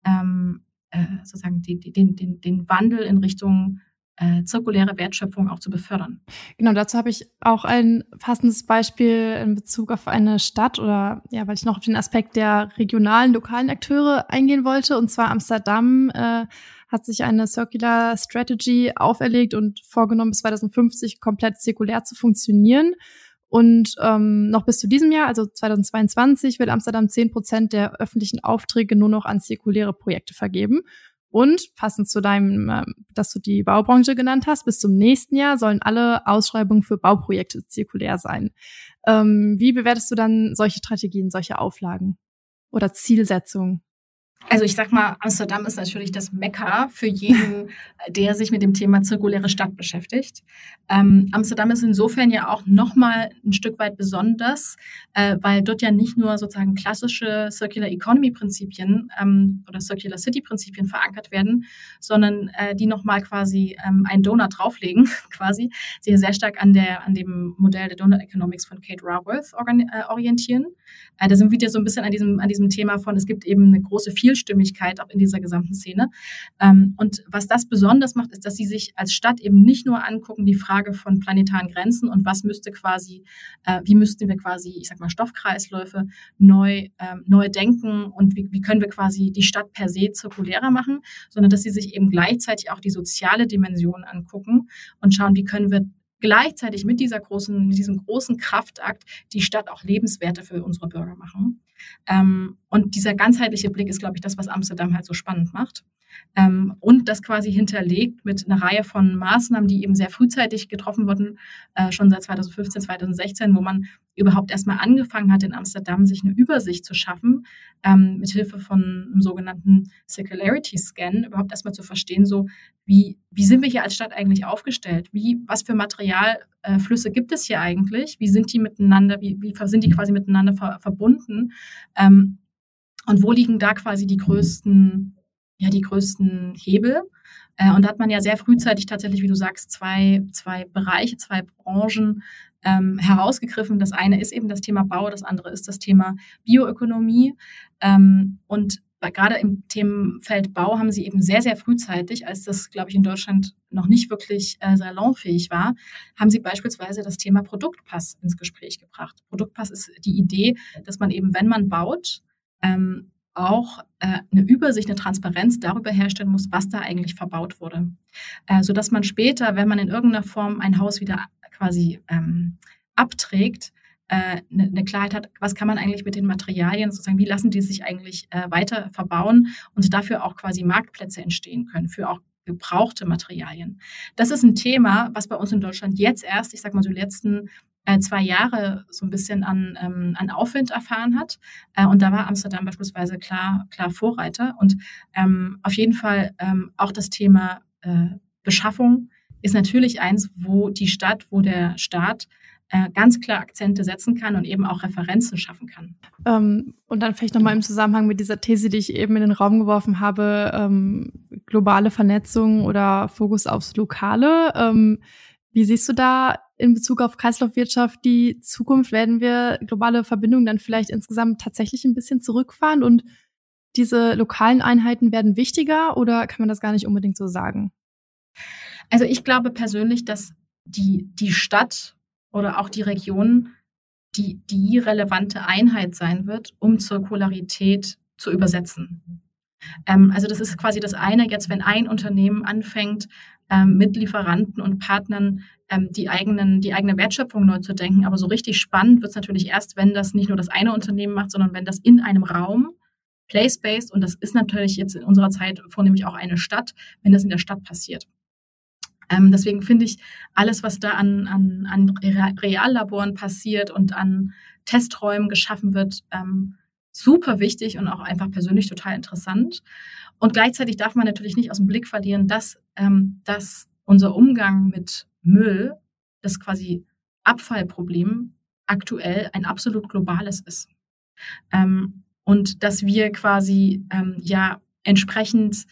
ähm, äh, sozusagen die, den, den, den Wandel in Richtung äh, zirkuläre Wertschöpfung auch zu befördern. Genau, dazu habe ich auch ein passendes Beispiel in Bezug auf eine Stadt oder ja, weil ich noch auf den Aspekt der regionalen, lokalen Akteure eingehen wollte. Und zwar Amsterdam äh, hat sich eine Circular Strategy auferlegt und vorgenommen, bis 2050 komplett zirkulär zu funktionieren. Und ähm, noch bis zu diesem Jahr, also 2022, will Amsterdam 10 Prozent der öffentlichen Aufträge nur noch an zirkuläre Projekte vergeben. Und passend zu deinem, ähm, dass du die Baubranche genannt hast, bis zum nächsten Jahr sollen alle Ausschreibungen für Bauprojekte zirkulär sein. Ähm, wie bewertest du dann solche Strategien, solche Auflagen oder Zielsetzungen? Also ich sag mal, Amsterdam ist natürlich das Mekka für jeden, der sich mit dem Thema zirkuläre Stadt beschäftigt. Ähm, Amsterdam ist insofern ja auch nochmal ein Stück weit besonders, äh, weil dort ja nicht nur sozusagen klassische Circular Economy Prinzipien ähm, oder Circular City Prinzipien verankert werden, sondern äh, die nochmal quasi ähm, einen Donut drauflegen, quasi, sich sehr stark an der an dem Modell der Donut Economics von Kate Raworth äh, orientieren. Äh, da sind wir wieder so ein bisschen an diesem an diesem Thema von, es gibt eben eine große Vielfalt Vielstimmigkeit auch in dieser gesamten Szene. Ähm, und was das besonders macht, ist, dass sie sich als Stadt eben nicht nur angucken, die Frage von planetaren Grenzen und was müsste quasi, äh, wie müssten wir quasi, ich sag mal, Stoffkreisläufe neu, ähm, neu denken und wie, wie können wir quasi die Stadt per se zirkulärer machen, sondern dass sie sich eben gleichzeitig auch die soziale Dimension angucken und schauen, wie können wir gleichzeitig mit dieser großen, mit diesem großen Kraftakt die Stadt auch lebenswerter für unsere Bürger machen. Ähm, und dieser ganzheitliche Blick ist, glaube ich, das, was Amsterdam halt so spannend macht. Ähm, und das quasi hinterlegt mit einer Reihe von Maßnahmen, die eben sehr frühzeitig getroffen wurden, äh, schon seit 2015, 2016, wo man überhaupt erstmal angefangen hat, in Amsterdam sich eine Übersicht zu schaffen, ähm, mit Hilfe von einem sogenannten Circularity Scan, überhaupt erstmal zu verstehen, so wie, wie sind wir hier als Stadt eigentlich aufgestellt? Wie, was für Materialflüsse äh, gibt es hier eigentlich? Wie sind die miteinander, wie, wie sind die quasi miteinander ver verbunden? Ähm, und wo liegen da quasi die größten ja die größten Hebel. Äh, und da hat man ja sehr frühzeitig tatsächlich, wie du sagst, zwei, zwei Bereiche, zwei Branchen ähm, herausgegriffen. Das eine ist eben das Thema Bau, das andere ist das Thema Bioökonomie. Ähm, und gerade im Themenfeld Bau haben sie eben sehr, sehr frühzeitig, als das, glaube ich, in Deutschland noch nicht wirklich äh, salonfähig war, haben sie beispielsweise das Thema Produktpass ins Gespräch gebracht. Produktpass ist die Idee, dass man eben, wenn man baut, ähm, auch äh, eine Übersicht, eine Transparenz darüber herstellen muss, was da eigentlich verbaut wurde. Äh, sodass man später, wenn man in irgendeiner Form ein Haus wieder quasi ähm, abträgt, äh, eine, eine Klarheit hat, was kann man eigentlich mit den Materialien, sozusagen, wie lassen die sich eigentlich äh, weiter verbauen und dafür auch quasi Marktplätze entstehen können, für auch gebrauchte Materialien. Das ist ein Thema, was bei uns in Deutschland jetzt erst, ich sag mal so die letzten äh, zwei Jahre so ein bisschen an, ähm, an Aufwind erfahren hat. Äh, und da war Amsterdam beispielsweise klar, klar Vorreiter. Und ähm, auf jeden Fall ähm, auch das Thema äh, Beschaffung ist natürlich eins, wo die Stadt, wo der Staat ganz klar Akzente setzen kann und eben auch Referenzen schaffen kann. Ähm, und dann vielleicht nochmal im Zusammenhang mit dieser These, die ich eben in den Raum geworfen habe, ähm, globale Vernetzung oder Fokus aufs Lokale. Ähm, wie siehst du da in Bezug auf Kreislaufwirtschaft die Zukunft? Werden wir globale Verbindungen dann vielleicht insgesamt tatsächlich ein bisschen zurückfahren und diese lokalen Einheiten werden wichtiger oder kann man das gar nicht unbedingt so sagen? Also ich glaube persönlich, dass die, die Stadt oder auch die Region die, die relevante Einheit sein wird, um Zirkularität zu übersetzen. Ähm, also das ist quasi das eine, jetzt wenn ein Unternehmen anfängt, ähm, mit Lieferanten und Partnern ähm, die, eigenen, die eigene Wertschöpfung neu zu denken. Aber so richtig spannend wird es natürlich erst, wenn das nicht nur das eine Unternehmen macht, sondern wenn das in einem Raum, place-based, und das ist natürlich jetzt in unserer Zeit vornehmlich auch eine Stadt, wenn das in der Stadt passiert. Ähm, deswegen finde ich alles, was da an, an, an Reallaboren passiert und an Testräumen geschaffen wird, ähm, super wichtig und auch einfach persönlich total interessant. Und gleichzeitig darf man natürlich nicht aus dem Blick verlieren, dass, ähm, dass unser Umgang mit Müll, das quasi Abfallproblem, aktuell ein absolut globales ist. Ähm, und dass wir quasi ähm, ja entsprechend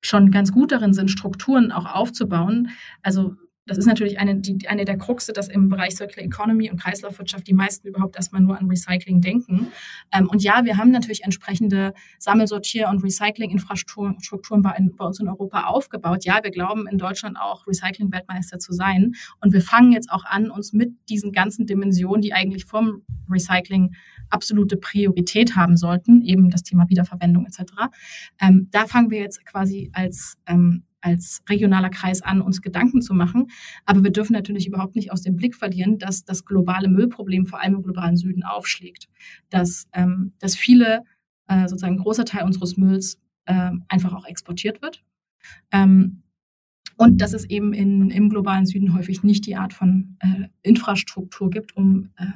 schon ganz gut darin sind, Strukturen auch aufzubauen. Also das ist natürlich eine, die, eine der Kruxe, dass im Bereich Circular Economy und Kreislaufwirtschaft die meisten überhaupt erstmal nur an Recycling denken. Ähm, und ja, wir haben natürlich entsprechende Sammelsortier- und Recycling-Infrastrukturen bei, bei, uns in Europa aufgebaut. Ja, wir glauben in Deutschland auch Recycling-Weltmeister zu sein. Und wir fangen jetzt auch an, uns mit diesen ganzen Dimensionen, die eigentlich vom Recycling absolute Priorität haben sollten, eben das Thema Wiederverwendung etc. Ähm, da fangen wir jetzt quasi als ähm, als regionaler Kreis an, uns Gedanken zu machen. Aber wir dürfen natürlich überhaupt nicht aus dem Blick verlieren, dass das globale Müllproblem vor allem im globalen Süden aufschlägt. Dass, ähm, dass viele, äh, sozusagen ein großer Teil unseres Mülls äh, einfach auch exportiert wird. Ähm, und dass es eben in, im globalen Süden häufig nicht die Art von äh, Infrastruktur gibt, um äh,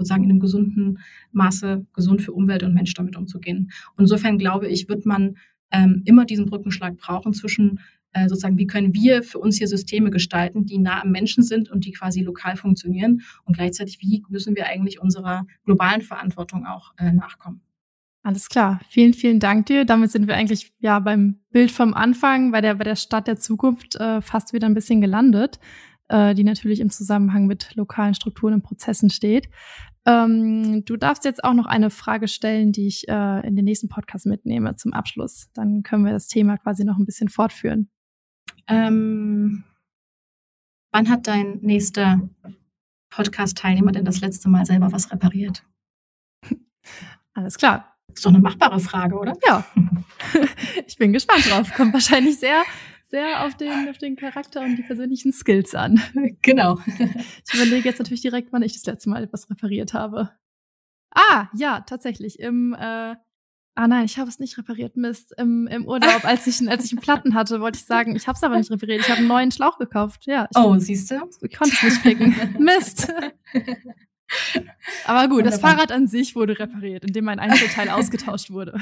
sozusagen in einem gesunden Maße gesund für Umwelt und Mensch damit umzugehen. Und insofern glaube ich, wird man ähm, immer diesen Brückenschlag brauchen zwischen äh, sozusagen, wie können wir für uns hier Systeme gestalten, die nah am Menschen sind und die quasi lokal funktionieren und gleichzeitig, wie müssen wir eigentlich unserer globalen Verantwortung auch äh, nachkommen. Alles klar. Vielen, vielen Dank dir. Damit sind wir eigentlich ja beim Bild vom Anfang, bei der, bei der Stadt der Zukunft äh, fast wieder ein bisschen gelandet, äh, die natürlich im Zusammenhang mit lokalen Strukturen und Prozessen steht. Ähm, du darfst jetzt auch noch eine Frage stellen, die ich äh, in den nächsten Podcast mitnehme zum Abschluss. Dann können wir das Thema quasi noch ein bisschen fortführen. Ähm, wann hat dein nächster Podcast-Teilnehmer denn das letzte Mal selber was repariert? Alles klar. Ist doch eine machbare Frage, oder? Ja. ich bin gespannt drauf. Kommt wahrscheinlich sehr, sehr auf den, auf den Charakter und die persönlichen Skills an. Genau. Ich überlege jetzt natürlich direkt, wann ich das letzte Mal etwas repariert habe. Ah, ja, tatsächlich. Im äh, Ah nein, ich habe es nicht repariert. Mist. Im, im Urlaub, als ich, als ich einen Platten hatte, wollte ich sagen, ich habe es aber nicht repariert. Ich habe einen neuen Schlauch gekauft. Ja. Ich, oh, siehst du? Ich konnte es nicht ficken. Mist. Aber gut, Wunderbar. das Fahrrad an sich wurde repariert, indem ein Einzelteil ausgetauscht wurde.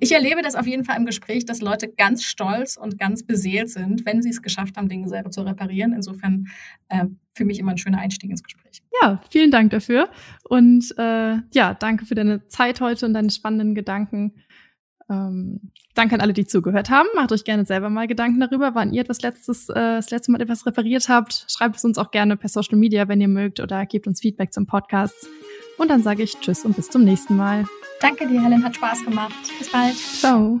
Ich erlebe das auf jeden Fall im Gespräch, dass Leute ganz stolz und ganz beseelt sind, wenn sie es geschafft haben, Dinge selber zu reparieren. Insofern äh, für mich immer ein schöner Einstieg ins Gespräch. Ja, vielen Dank dafür. Und äh, ja, danke für deine Zeit heute und deine spannenden Gedanken. Ähm, danke an alle, die zugehört haben. Macht euch gerne selber mal Gedanken darüber, wann ihr etwas letztes, äh, das letzte Mal etwas repariert habt. Schreibt es uns auch gerne per Social Media, wenn ihr mögt, oder gebt uns Feedback zum Podcast. Und dann sage ich Tschüss und bis zum nächsten Mal. Danke dir, Helen. Hat Spaß gemacht. Bis bald. Ciao.